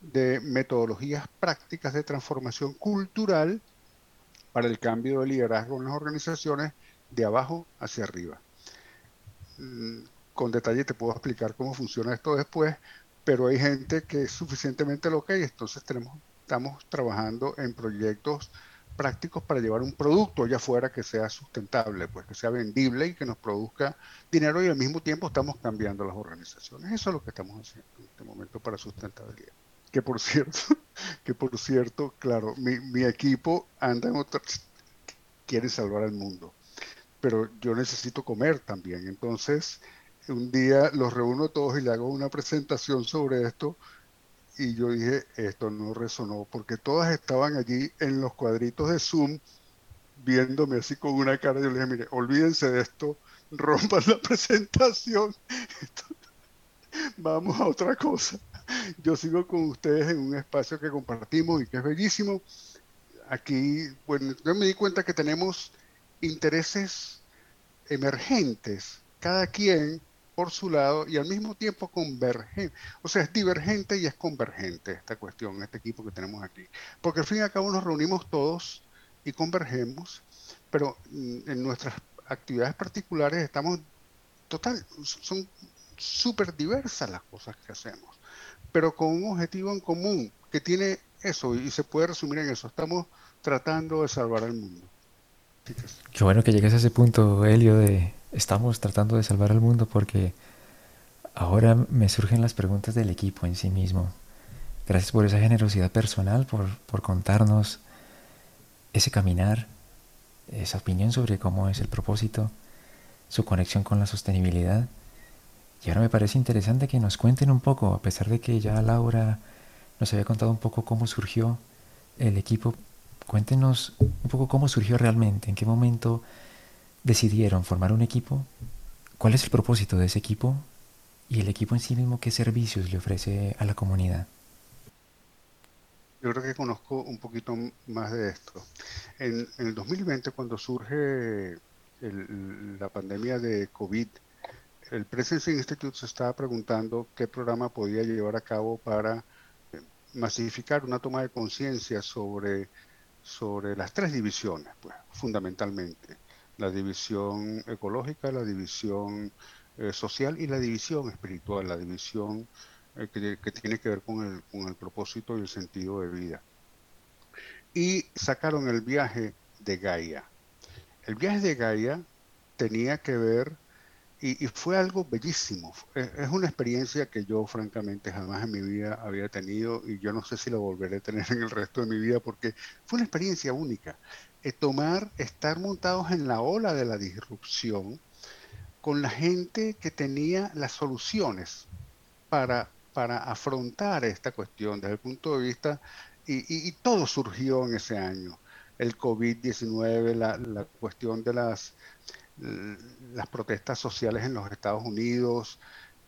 de metodologías prácticas de transformación cultural para el cambio de liderazgo en las organizaciones de abajo hacia arriba. Mm, con detalle te puedo explicar cómo funciona esto después, pero hay gente que es suficientemente loca y entonces tenemos, estamos trabajando en proyectos prácticos para llevar un producto allá afuera que sea sustentable, pues que sea vendible y que nos produzca dinero y al mismo tiempo estamos cambiando las organizaciones. Eso es lo que estamos haciendo en este momento para sustentabilidad. Que por cierto, que por cierto, claro, mi, mi equipo anda en otras, quiere salvar al mundo, pero yo necesito comer también. Entonces, un día los reúno todos y le hago una presentación sobre esto y yo dije, esto no resonó, porque todas estaban allí en los cuadritos de Zoom viéndome así con una cara. Yo le dije, mire, olvídense de esto, rompan la presentación, vamos a otra cosa. Yo sigo con ustedes en un espacio que compartimos y que es bellísimo. Aquí, bueno, yo me di cuenta que tenemos intereses emergentes, cada quien por su lado y al mismo tiempo convergente. O sea, es divergente y es convergente esta cuestión, este equipo que tenemos aquí. Porque al fin y al cabo nos reunimos todos y convergemos, pero mm, en nuestras actividades particulares estamos total, son súper diversas las cosas que hacemos, pero con un objetivo en común que tiene eso y se puede resumir en eso. Estamos tratando de salvar al mundo. Qué bueno que llegues a ese punto, Helio, de estamos tratando de salvar al mundo porque ahora me surgen las preguntas del equipo en sí mismo. Gracias por esa generosidad personal, por, por contarnos ese caminar, esa opinión sobre cómo es el propósito, su conexión con la sostenibilidad. Y ahora me parece interesante que nos cuenten un poco, a pesar de que ya Laura nos había contado un poco cómo surgió el equipo, cuéntenos un poco cómo surgió realmente, en qué momento decidieron formar un equipo, ¿cuál es el propósito de ese equipo? Y el equipo en sí mismo, ¿qué servicios le ofrece a la comunidad? Yo creo que conozco un poquito más de esto. En, el 2020, cuando surge la pandemia de COVID, el Presencing Institute se estaba preguntando qué programa podía llevar a cabo para eh, masificar una toma de conciencia sobre, sobre las tres divisiones, pues, fundamentalmente. La división ecológica, la división eh, social y la división espiritual, la división eh, que, tiene que ver con el, con el propósito y el sentido de vida. Y sacaron el viaje de Gaia. El viaje de Gaia tenía que ver y, fue algo bellísimo. Es, una experiencia que yo francamente jamás en mi vida había tenido y yo no sé si la volveré a tener en el resto de mi vida porque fue una experiencia única. Eh, tomar, estar montados en la ola de la disrupción con la gente que tenía las soluciones para, para afrontar esta cuestión desde el punto de vista, y, todo surgió en ese año. El COVID-19, la, la cuestión de las las protestas sociales en los Estados Unidos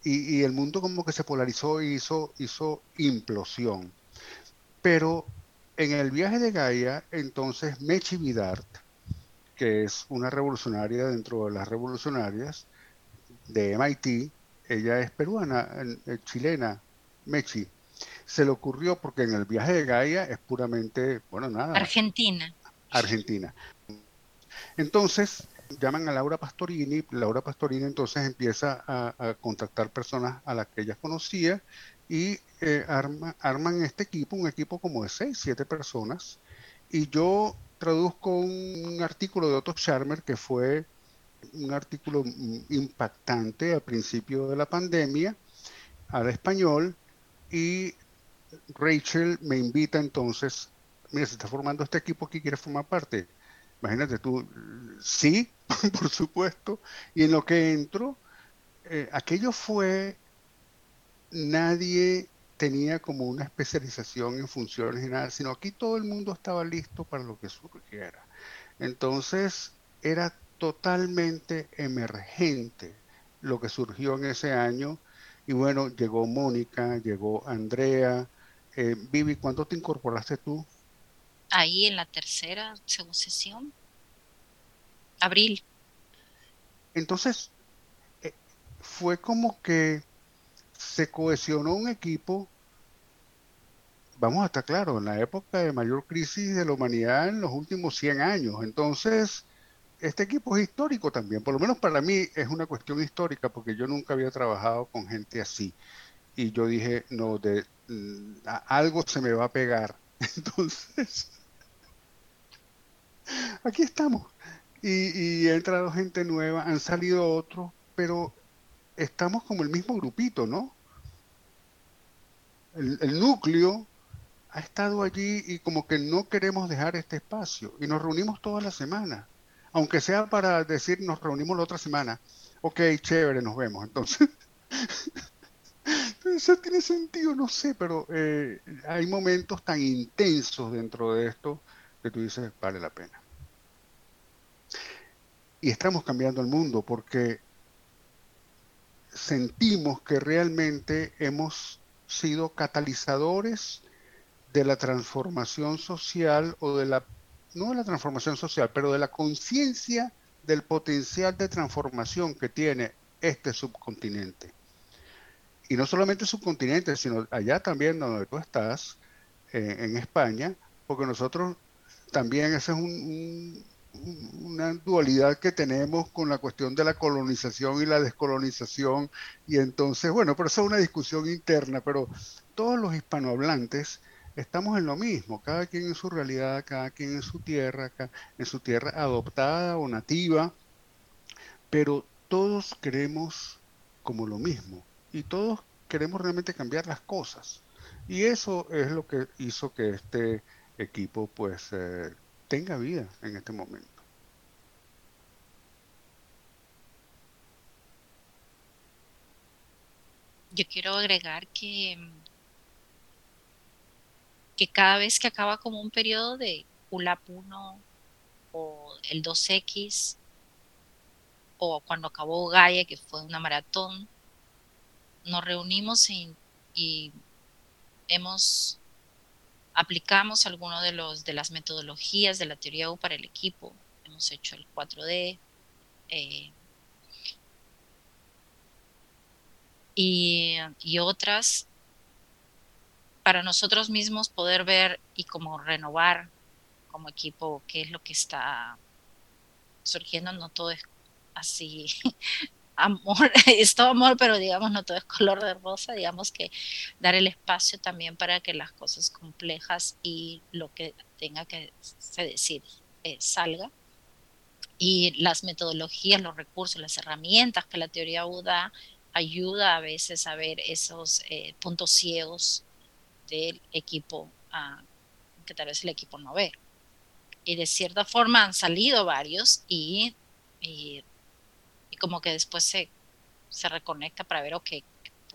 y, el mundo como que se polarizó y hizo, hizo implosión. Pero en el viaje de Gaia, entonces Mechi Vidart, que es una revolucionaria dentro de las revolucionarias de MIT, ella es peruana, eh, chilena, Mechi. Se le ocurrió porque en el viaje de Gaia es puramente, bueno, nada. Argentina. Argentina. Entonces, llaman a Laura Pastorini, Laura Pastorini entonces empieza a, contactar personas a las que ella conocía y eh, arman este equipo, un equipo como de seis, siete personas, y yo traduzco un, artículo de Otto Scharmer que fue un artículo impactante al principio de la pandemia al español y Rachel me invita entonces, mira, se está formando este equipo que quiere formar parte. Imagínate tú, sí, por supuesto, y en lo que entro, eh, aquello fue, nadie tenía como una especialización en funciones y nada, sino aquí todo el mundo estaba listo para lo que surgiera. Entonces, era totalmente emergente lo que surgió en ese año. Y bueno, llegó Mónica, llegó Andrea. Eh, Vivi, ¿cuándo te incorporaste tú? ahí en la tercera segunda sesión. Abril. Entonces, eh, fue como que se cohesionó un equipo, vamos a estar claros, en la época de mayor crisis de la humanidad en los últimos 100 años. Entonces, este equipo es histórico también, por lo menos para mí es una cuestión histórica porque yo nunca había trabajado con gente así. Y yo dije, no, de, mm, algo se me va a pegar. Entonces, aquí estamos. Y, ha entrado gente nueva, han salido otros, pero estamos como el mismo grupito, ¿no? El, núcleo ha estado allí y como que no queremos dejar este espacio y nos reunimos toda la semana, aunque sea para decir nos reunimos la otra semana. Ok, chévere, nos vemos. Entonces, eso tiene sentido, no sé, pero eh, hay momentos tan intensos dentro de esto que tú dices, vale la pena. Y estamos cambiando el mundo porque sentimos que realmente hemos sido catalizadores de la transformación social o de la, no de la transformación social, pero de la conciencia del potencial de transformación que tiene este subcontinente. Y no solamente subcontinente, sino allá también donde tú estás, eh, en España, porque nosotros también ese es un, una dualidad que tenemos con la cuestión de la colonización y la descolonización. Y entonces, bueno, pero eso es una discusión interna, pero todos los hispanohablantes estamos en lo mismo, cada quien en su realidad, cada quien en su tierra, en su tierra adoptada o nativa, pero todos queremos como lo mismo y todos queremos realmente cambiar las cosas. Y eso es lo que hizo que este equipo pues eh, tenga vida en este momento. Yo quiero agregar que, que cada vez que acaba como un periodo de ULAP 1 o el 2X o cuando acabó Gaia, que fue una maratón, nos reunimos y hemos aplicamos alguno de los de las metodologías de la teoría U para el equipo. Hemos hecho el 4D. Eh, y, y otras para nosotros mismos poder ver y como renovar como equipo qué es lo que está surgiendo, no todo es así amor, es todo amor, pero digamos no todo es color de rosa, digamos que dar el espacio también para que las cosas complejas y lo que tenga que se decir eh, salga. Y las metodologías, los recursos, las herramientas que la teoría U da, ayuda a veces a ver esos eh, puntos ciegos del equipo que tal vez el equipo no ve. Y de cierta forma han salido varios y, como que después se, se, reconecta para ver, ok,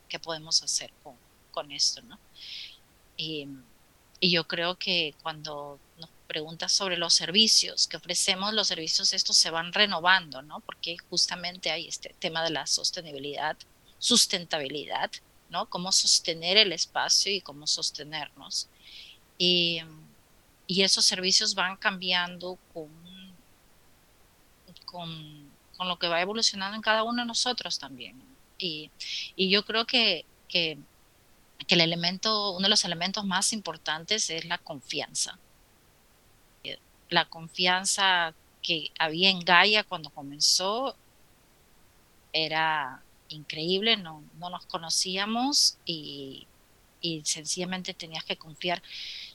qué podemos hacer con, con esto, ¿no? Y, y, yo creo que cuando nos preguntas sobre los servicios que ofrecemos, los servicios estos se van renovando, ¿no? Porque justamente hay este tema de la sostenibilidad, sustentabilidad, ¿no? Cómo sostener el espacio y cómo sostenernos. Y, y esos servicios van cambiando con, con, con, lo que va evolucionando en cada uno de nosotros también. Y, y yo creo que, que, que, el elemento, uno de los elementos más importantes es la confianza. La confianza que había en Gaia cuando comenzó era increíble, no, no nos conocíamos y, y sencillamente tenías que confiar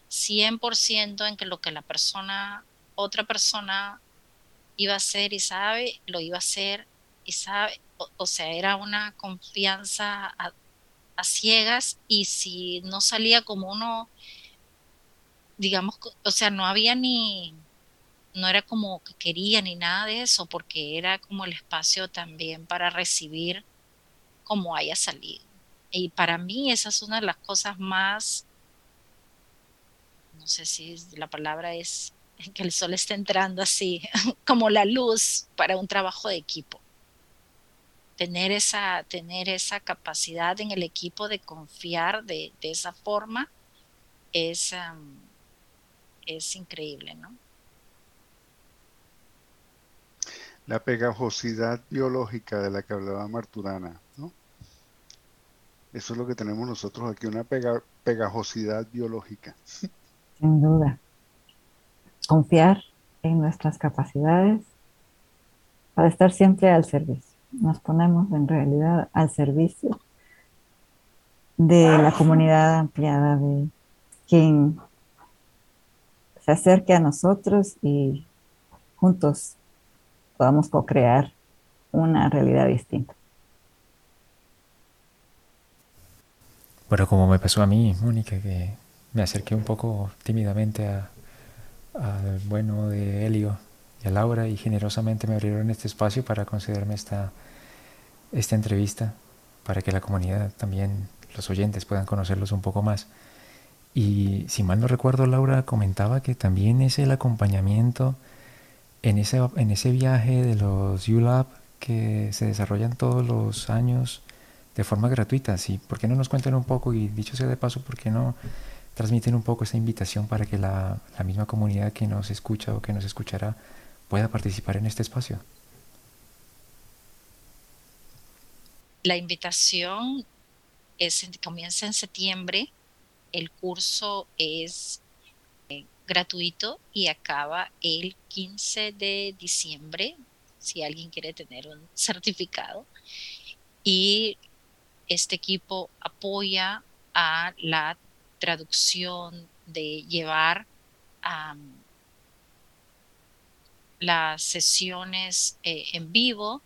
100% en que lo que la persona, otra persona iba a hacer y sabe, lo iba a hacer y sabe, o, sea, era una confianza a, a, ciegas y si no salía como uno, digamos, o sea, no había ni, no era como que quería ni nada de eso, porque era como el espacio también para recibir como haya salido. Y para mí esa es una de las cosas más, no sé si la palabra es que el sol está entrando así, como la luz para un trabajo de equipo. Tener esa, tener esa capacidad en el equipo de confiar de, de esa forma es, um, es increíble, ¿no? La pegajosidad biológica de la que hablaba Marturana, ¿no? Eso es lo que tenemos nosotros aquí, una pegajosidad biológica. Sin duda. Confiar en nuestras capacidades para estar siempre al servicio. Nos ponemos en realidad al servicio de la comunidad ampliada, de quien se acerque a nosotros y juntos podamos co-crear una realidad distinta. Bueno, como me pasó a mí, Mónica, que me acerqué un poco tímidamente al bueno de Helio y a Laura y generosamente me abrieron este espacio para concederme esta, esta entrevista, para que la comunidad también, los oyentes, puedan conocerlos un poco más. Y si mal no recuerdo, Laura comentaba que también es el acompañamiento en ese, en ese viaje de los ULAB que se desarrollan todos los años de forma gratuita. ¿sí? ¿Por qué no nos cuentan un poco y dicho sea de paso, por qué no transmiten un poco esta invitación para que la, misma comunidad que nos escucha o que nos escuchará pueda participar en este espacio? La invitación es, comienza en septiembre, el curso es eh, gratuito y acaba el 15 de diciembre, si alguien quiere tener un certificado. Y este equipo apoya a la traducción de llevar las sesiones eh, en vivo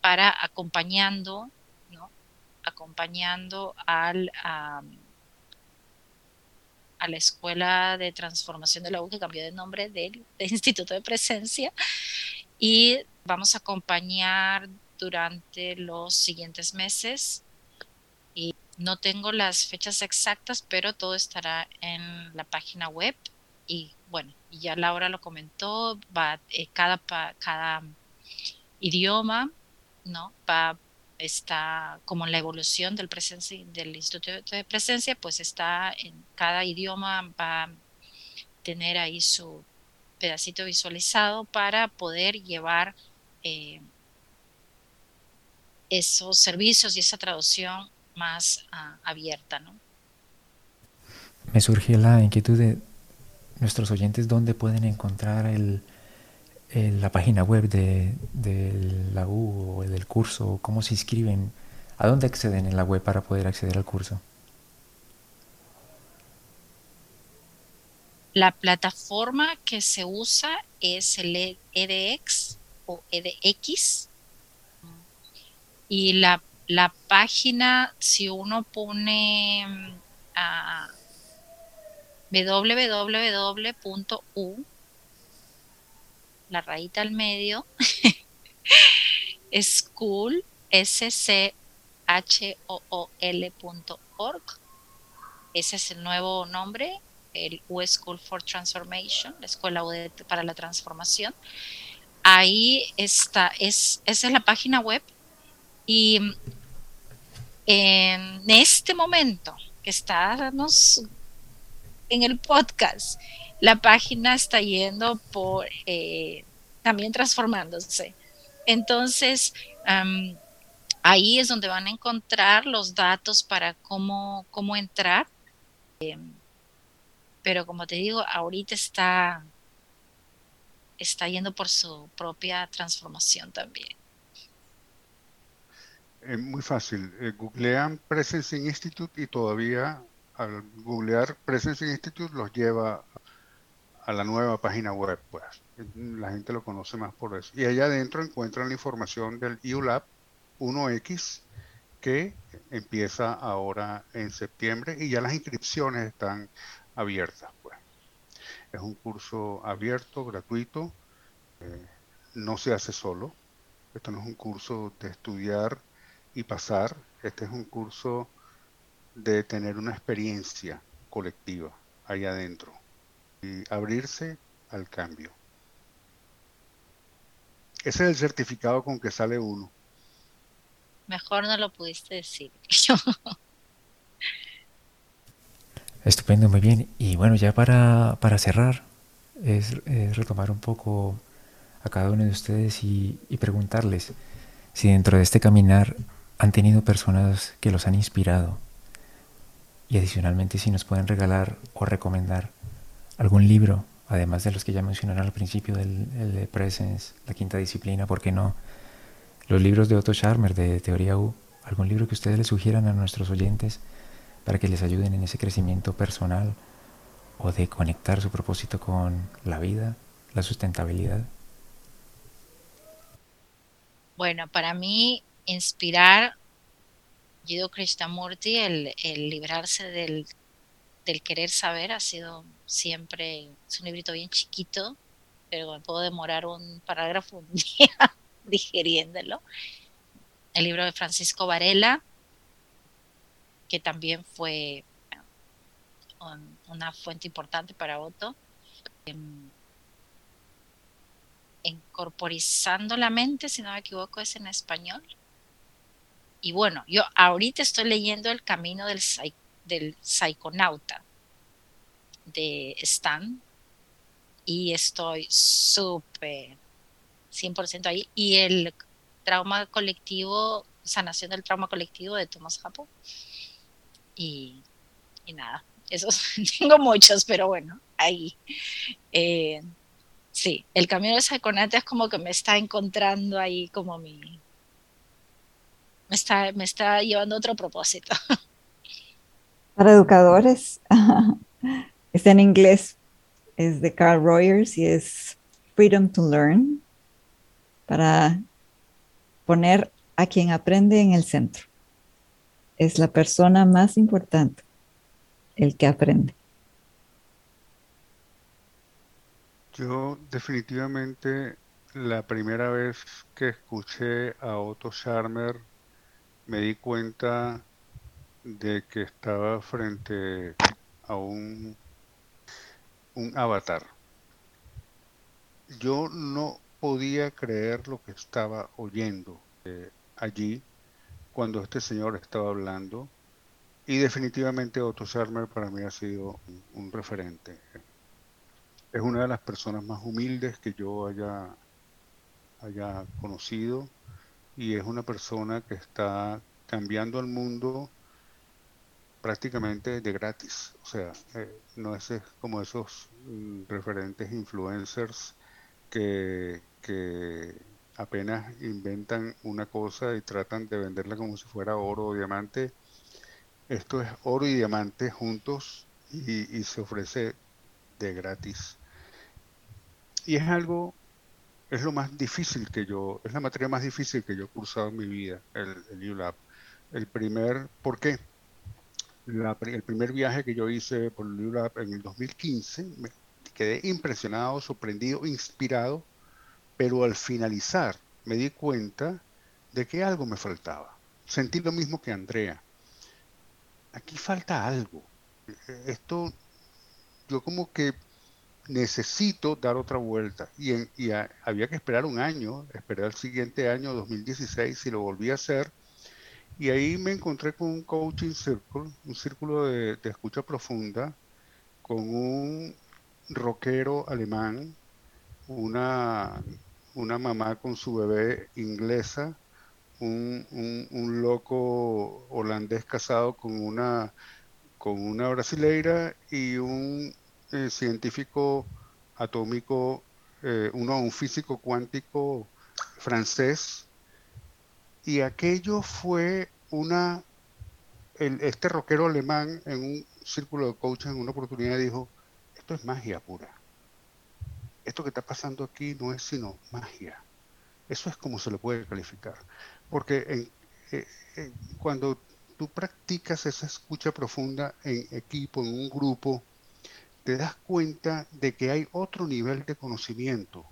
para acompañando, ¿no? acompañando al, a la Escuela de Transformación de la U, que cambió de nombre del, del Instituto de Presencia, y vamos a acompañar durante los siguientes meses. Y no tengo las fechas exactas, pero todo estará en la página web. Y bueno, ya Laura lo comentó, va eh, cada, cada idioma, ¿no? Va está como en la evolución del presencia del Instituto de Presencia, pues está en cada idioma va a tener ahí su pedacito visualizado para poder llevar eh, esos servicios y esa traducción más ah, abierta, ¿no? Me surgió la inquietud de nuestros oyentes dónde pueden encontrar el, la página web de, la U o del curso, cómo se inscriben, a dónde acceden en la web para poder acceder al curso. La plataforma que se usa es el EDX o EDX. Y la, página, si uno pone a www.u, la rayita al medio, school, s c h o o l.org. Ese es el nuevo nombre el U School for Transformation, la Escuela para la Transformación. Ahí está, es, esa es la página web y en este momento que estamos en el podcast, la página está yendo por eh, también transformándose. Entonces, ahí es donde van a encontrar los datos para cómo, cómo entrar. Em, pero como te digo, ahorita está, está yendo por su propia transformación también. Es muy fácil. Eh, googlean Presencing Institute y todavía al googlear Presencing Institute los lleva a la nueva página web. Pues la gente lo conoce más por eso. Y allá adentro encuentran la información del EULAB 1X que empieza ahora en septiembre y ya las inscripciones están abiertas. Pues. Es un curso abierto, gratuito, eh, no se hace solo. Esto no es un curso de estudiar y pasar, este es un curso de tener una experiencia colectiva ahí adentro y abrirse al cambio. Ese es el certificado con que sale uno. Mejor no lo pudiste decir. Estupendo, muy bien. Y bueno, ya para, para cerrar, es, retomar un poco a cada uno de ustedes y, y, preguntarles si dentro de este caminar han tenido personas que los han inspirado y adicionalmente si nos pueden regalar o recomendar algún libro, además de los que ya mencionaron al principio del el de Presence, la quinta disciplina, ¿por qué no? Los libros de Otto Scharmer de Teoría U, algún libro que ustedes le sugieran a nuestros oyentes para que les ayuden en ese crecimiento personal o de conectar su propósito con la vida, la sustentabilidad? Bueno, para mí inspirar Jiddu Krishnamurti, el, el librarse del, del, querer saber, ha sido siempre, es un librito bien chiquito, pero me puedo demorar un parágrafo un día digeriéndolo. El libro de Francisco Varela, que también fue una fuente importante para Otto. Encorporizando la mente, si no me equivoco, es en español. Y bueno, yo ahorita estoy leyendo El Camino del, del Psiconauta de Stan y estoy súper 100% ahí. Y el trauma colectivo, sanación del trauma colectivo de Thomas Japón y, nada, esos tengo muchos, pero bueno, ahí. Eh, sí, el camino de Saconate es como que me está encontrando ahí como mi... Me está, me está llevando a otro propósito. Para educadores, está en inglés, es de Carl Rogers y es Freedom to Learn, para poner a quien aprende en el centro es la persona más importante, el que aprende. Yo definitivamente la primera vez que escuché a Otto Scharmer me di cuenta de que estaba frente a un, un avatar. Yo no podía creer lo que estaba oyendo eh, allí cuando este señor estaba hablando. Y definitivamente Otto Scharmer para mí ha sido un, referente. Es una de las personas más humildes que yo haya, haya conocido. Y es una persona que está cambiando el mundo prácticamente de gratis. O sea, eh, no es como esos mm, referentes influencers que, que apenas inventan una cosa y tratan de venderla como si fuera oro o diamante. Esto es oro y diamante juntos y, se ofrece de gratis. Y es algo, es lo más difícil que yo, es la materia más difícil que yo he cursado en mi vida, el, el ULAB. El primer, ¿por qué? el primer viaje que yo hice por el en el 2015, me quedé impresionado, sorprendido, inspirado, pero al finalizar me di cuenta de que algo me faltaba. Sentí lo mismo que Andrea. Aquí falta algo. Esto, yo como que necesito dar otra vuelta. Y, había que esperar un año, esperar el siguiente año, 2016, y lo volví a hacer y ahí me encontré con un coaching circle, un círculo de, escucha profunda, con un rockero alemán, una, una mamá con su bebé inglesa, un, un, loco holandés casado con una, con una brasileira y un eh, científico atómico, eh, uno, un físico cuántico francés y aquello fue una, este rockero alemán en un círculo de coaching en una oportunidad dijo, esto es magia pura. Esto que está pasando aquí no es sino magia. Eso es como se le puede calificar. Porque eh, eh, cuando tú practicas esa escucha profunda en equipo, en un grupo, te das cuenta de que hay otro nivel de conocimiento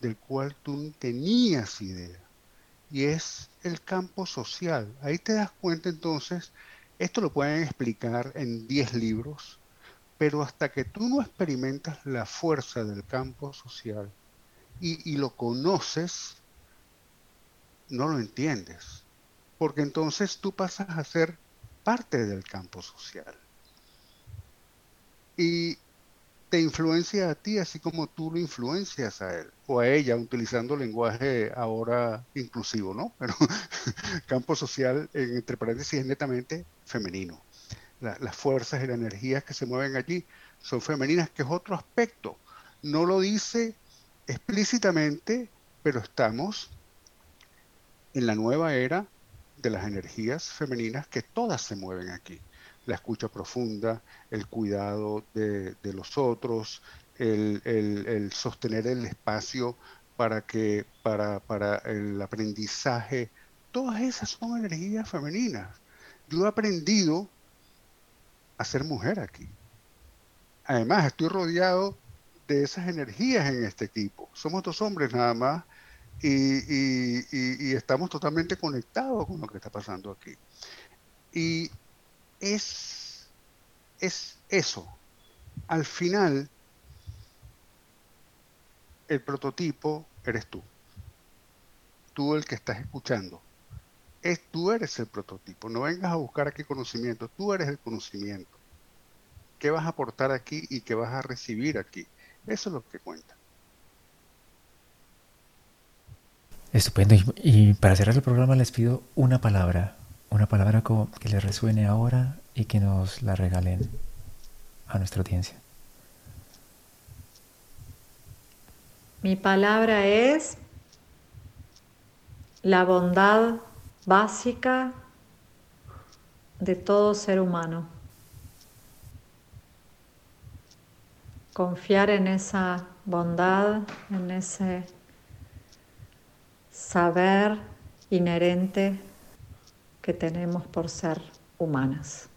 del cual tú tenías idea y es el campo social. Ahí te das cuenta entonces, esto lo pueden explicar en 10 libros, pero hasta que tú no experimentas la fuerza del campo social y, lo conoces, no lo entiendes, porque entonces tú pasas a ser parte del campo social. Y te influencia a ti así como tú lo influencias a él o a ella utilizando lenguaje ahora inclusivo, ¿no? Pero campo social, entre paréntesis, es netamente femenino. las fuerzas y las energías que se mueven allí son femeninas, que es otro aspecto. No lo dice explícitamente, pero estamos en la nueva era de las energías femeninas que todas se mueven aquí la escucha profunda, el cuidado de, los otros, el, sostener el espacio para que para, para el aprendizaje, todas esas son energías femeninas. Yo he aprendido a ser mujer aquí. Además, estoy rodeado de esas energías en este equipo. Somos dos hombres nada más y, y estamos totalmente conectados con lo que está pasando aquí. Y es, es eso. Al final, el prototipo eres tú. Tú el que estás escuchando. Es, tú eres el prototipo. No vengas a buscar aquí conocimiento. Tú eres el conocimiento. ¿Qué vas a aportar aquí y qué vas a recibir aquí? Eso es lo que cuenta. Estupendo. Y, para cerrar el programa les pido una palabra una palabra que les resuene ahora y que nos la regalen a nuestra audiencia. Mi palabra es la bondad básica de todo ser humano. Confiar en esa bondad, en ese saber inherente que tenemos por ser humanas.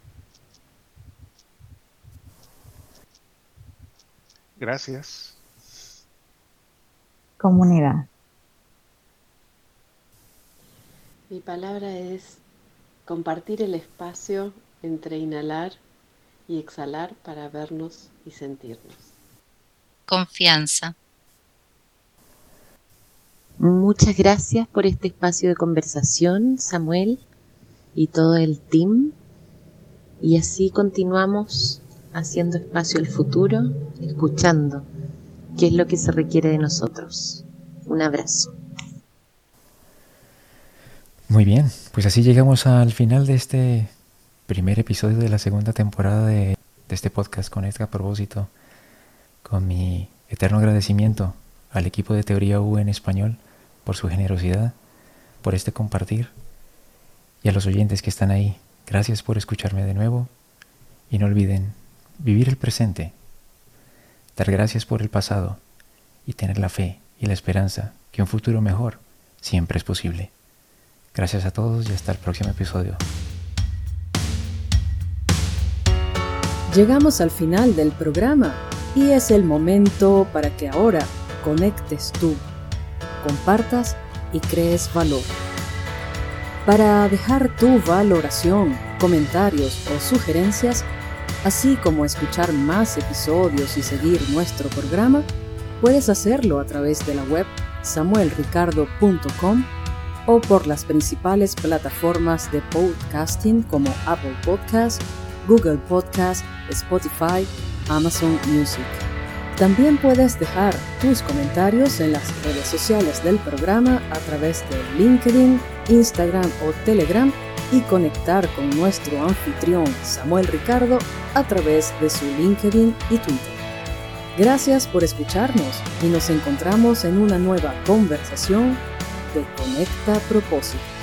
Gracias. Comunidad. Mi palabra es compartir el espacio entre inhalar y exhalar para vernos y sentirnos. Confianza. Muchas gracias por este espacio de conversación, Samuel, y todo el team. Y así continuamos haciendo espacio al futuro, escuchando qué es lo que se requiere de nosotros. Un abrazo. Muy bien, pues así llegamos al final de este primer episodio de la segunda temporada de, este podcast con este propósito, con mi eterno agradecimiento al equipo de Teoría U en español por su generosidad, por este compartir y a los oyentes que están ahí. Gracias por escucharme de nuevo y no olviden vivir el presente, dar gracias por el pasado y tener la fe y la esperanza que un futuro mejor siempre es posible. Gracias a todos y hasta el próximo episodio. Llegamos al final del programa y es el momento para que ahora conectes tú, compartas y crees valor. Para dejar tu valoración, comentarios o sugerencias, así como escuchar más episodios y seguir nuestro programa, puedes hacerlo a través de la web samuelricardo.com o por las principales plataformas de podcasting como Apple Podcast, Google Podcast, Spotify, Amazon Music. También puedes dejar tus comentarios en las redes sociales del programa a través de LinkedIn, Instagram o Telegram y conectar con nuestro anfitrión Samuel Ricardo a través de su LinkedIn y Twitter. Gracias por escucharnos y nos encontramos en una nueva conversación de Conecta Propósito.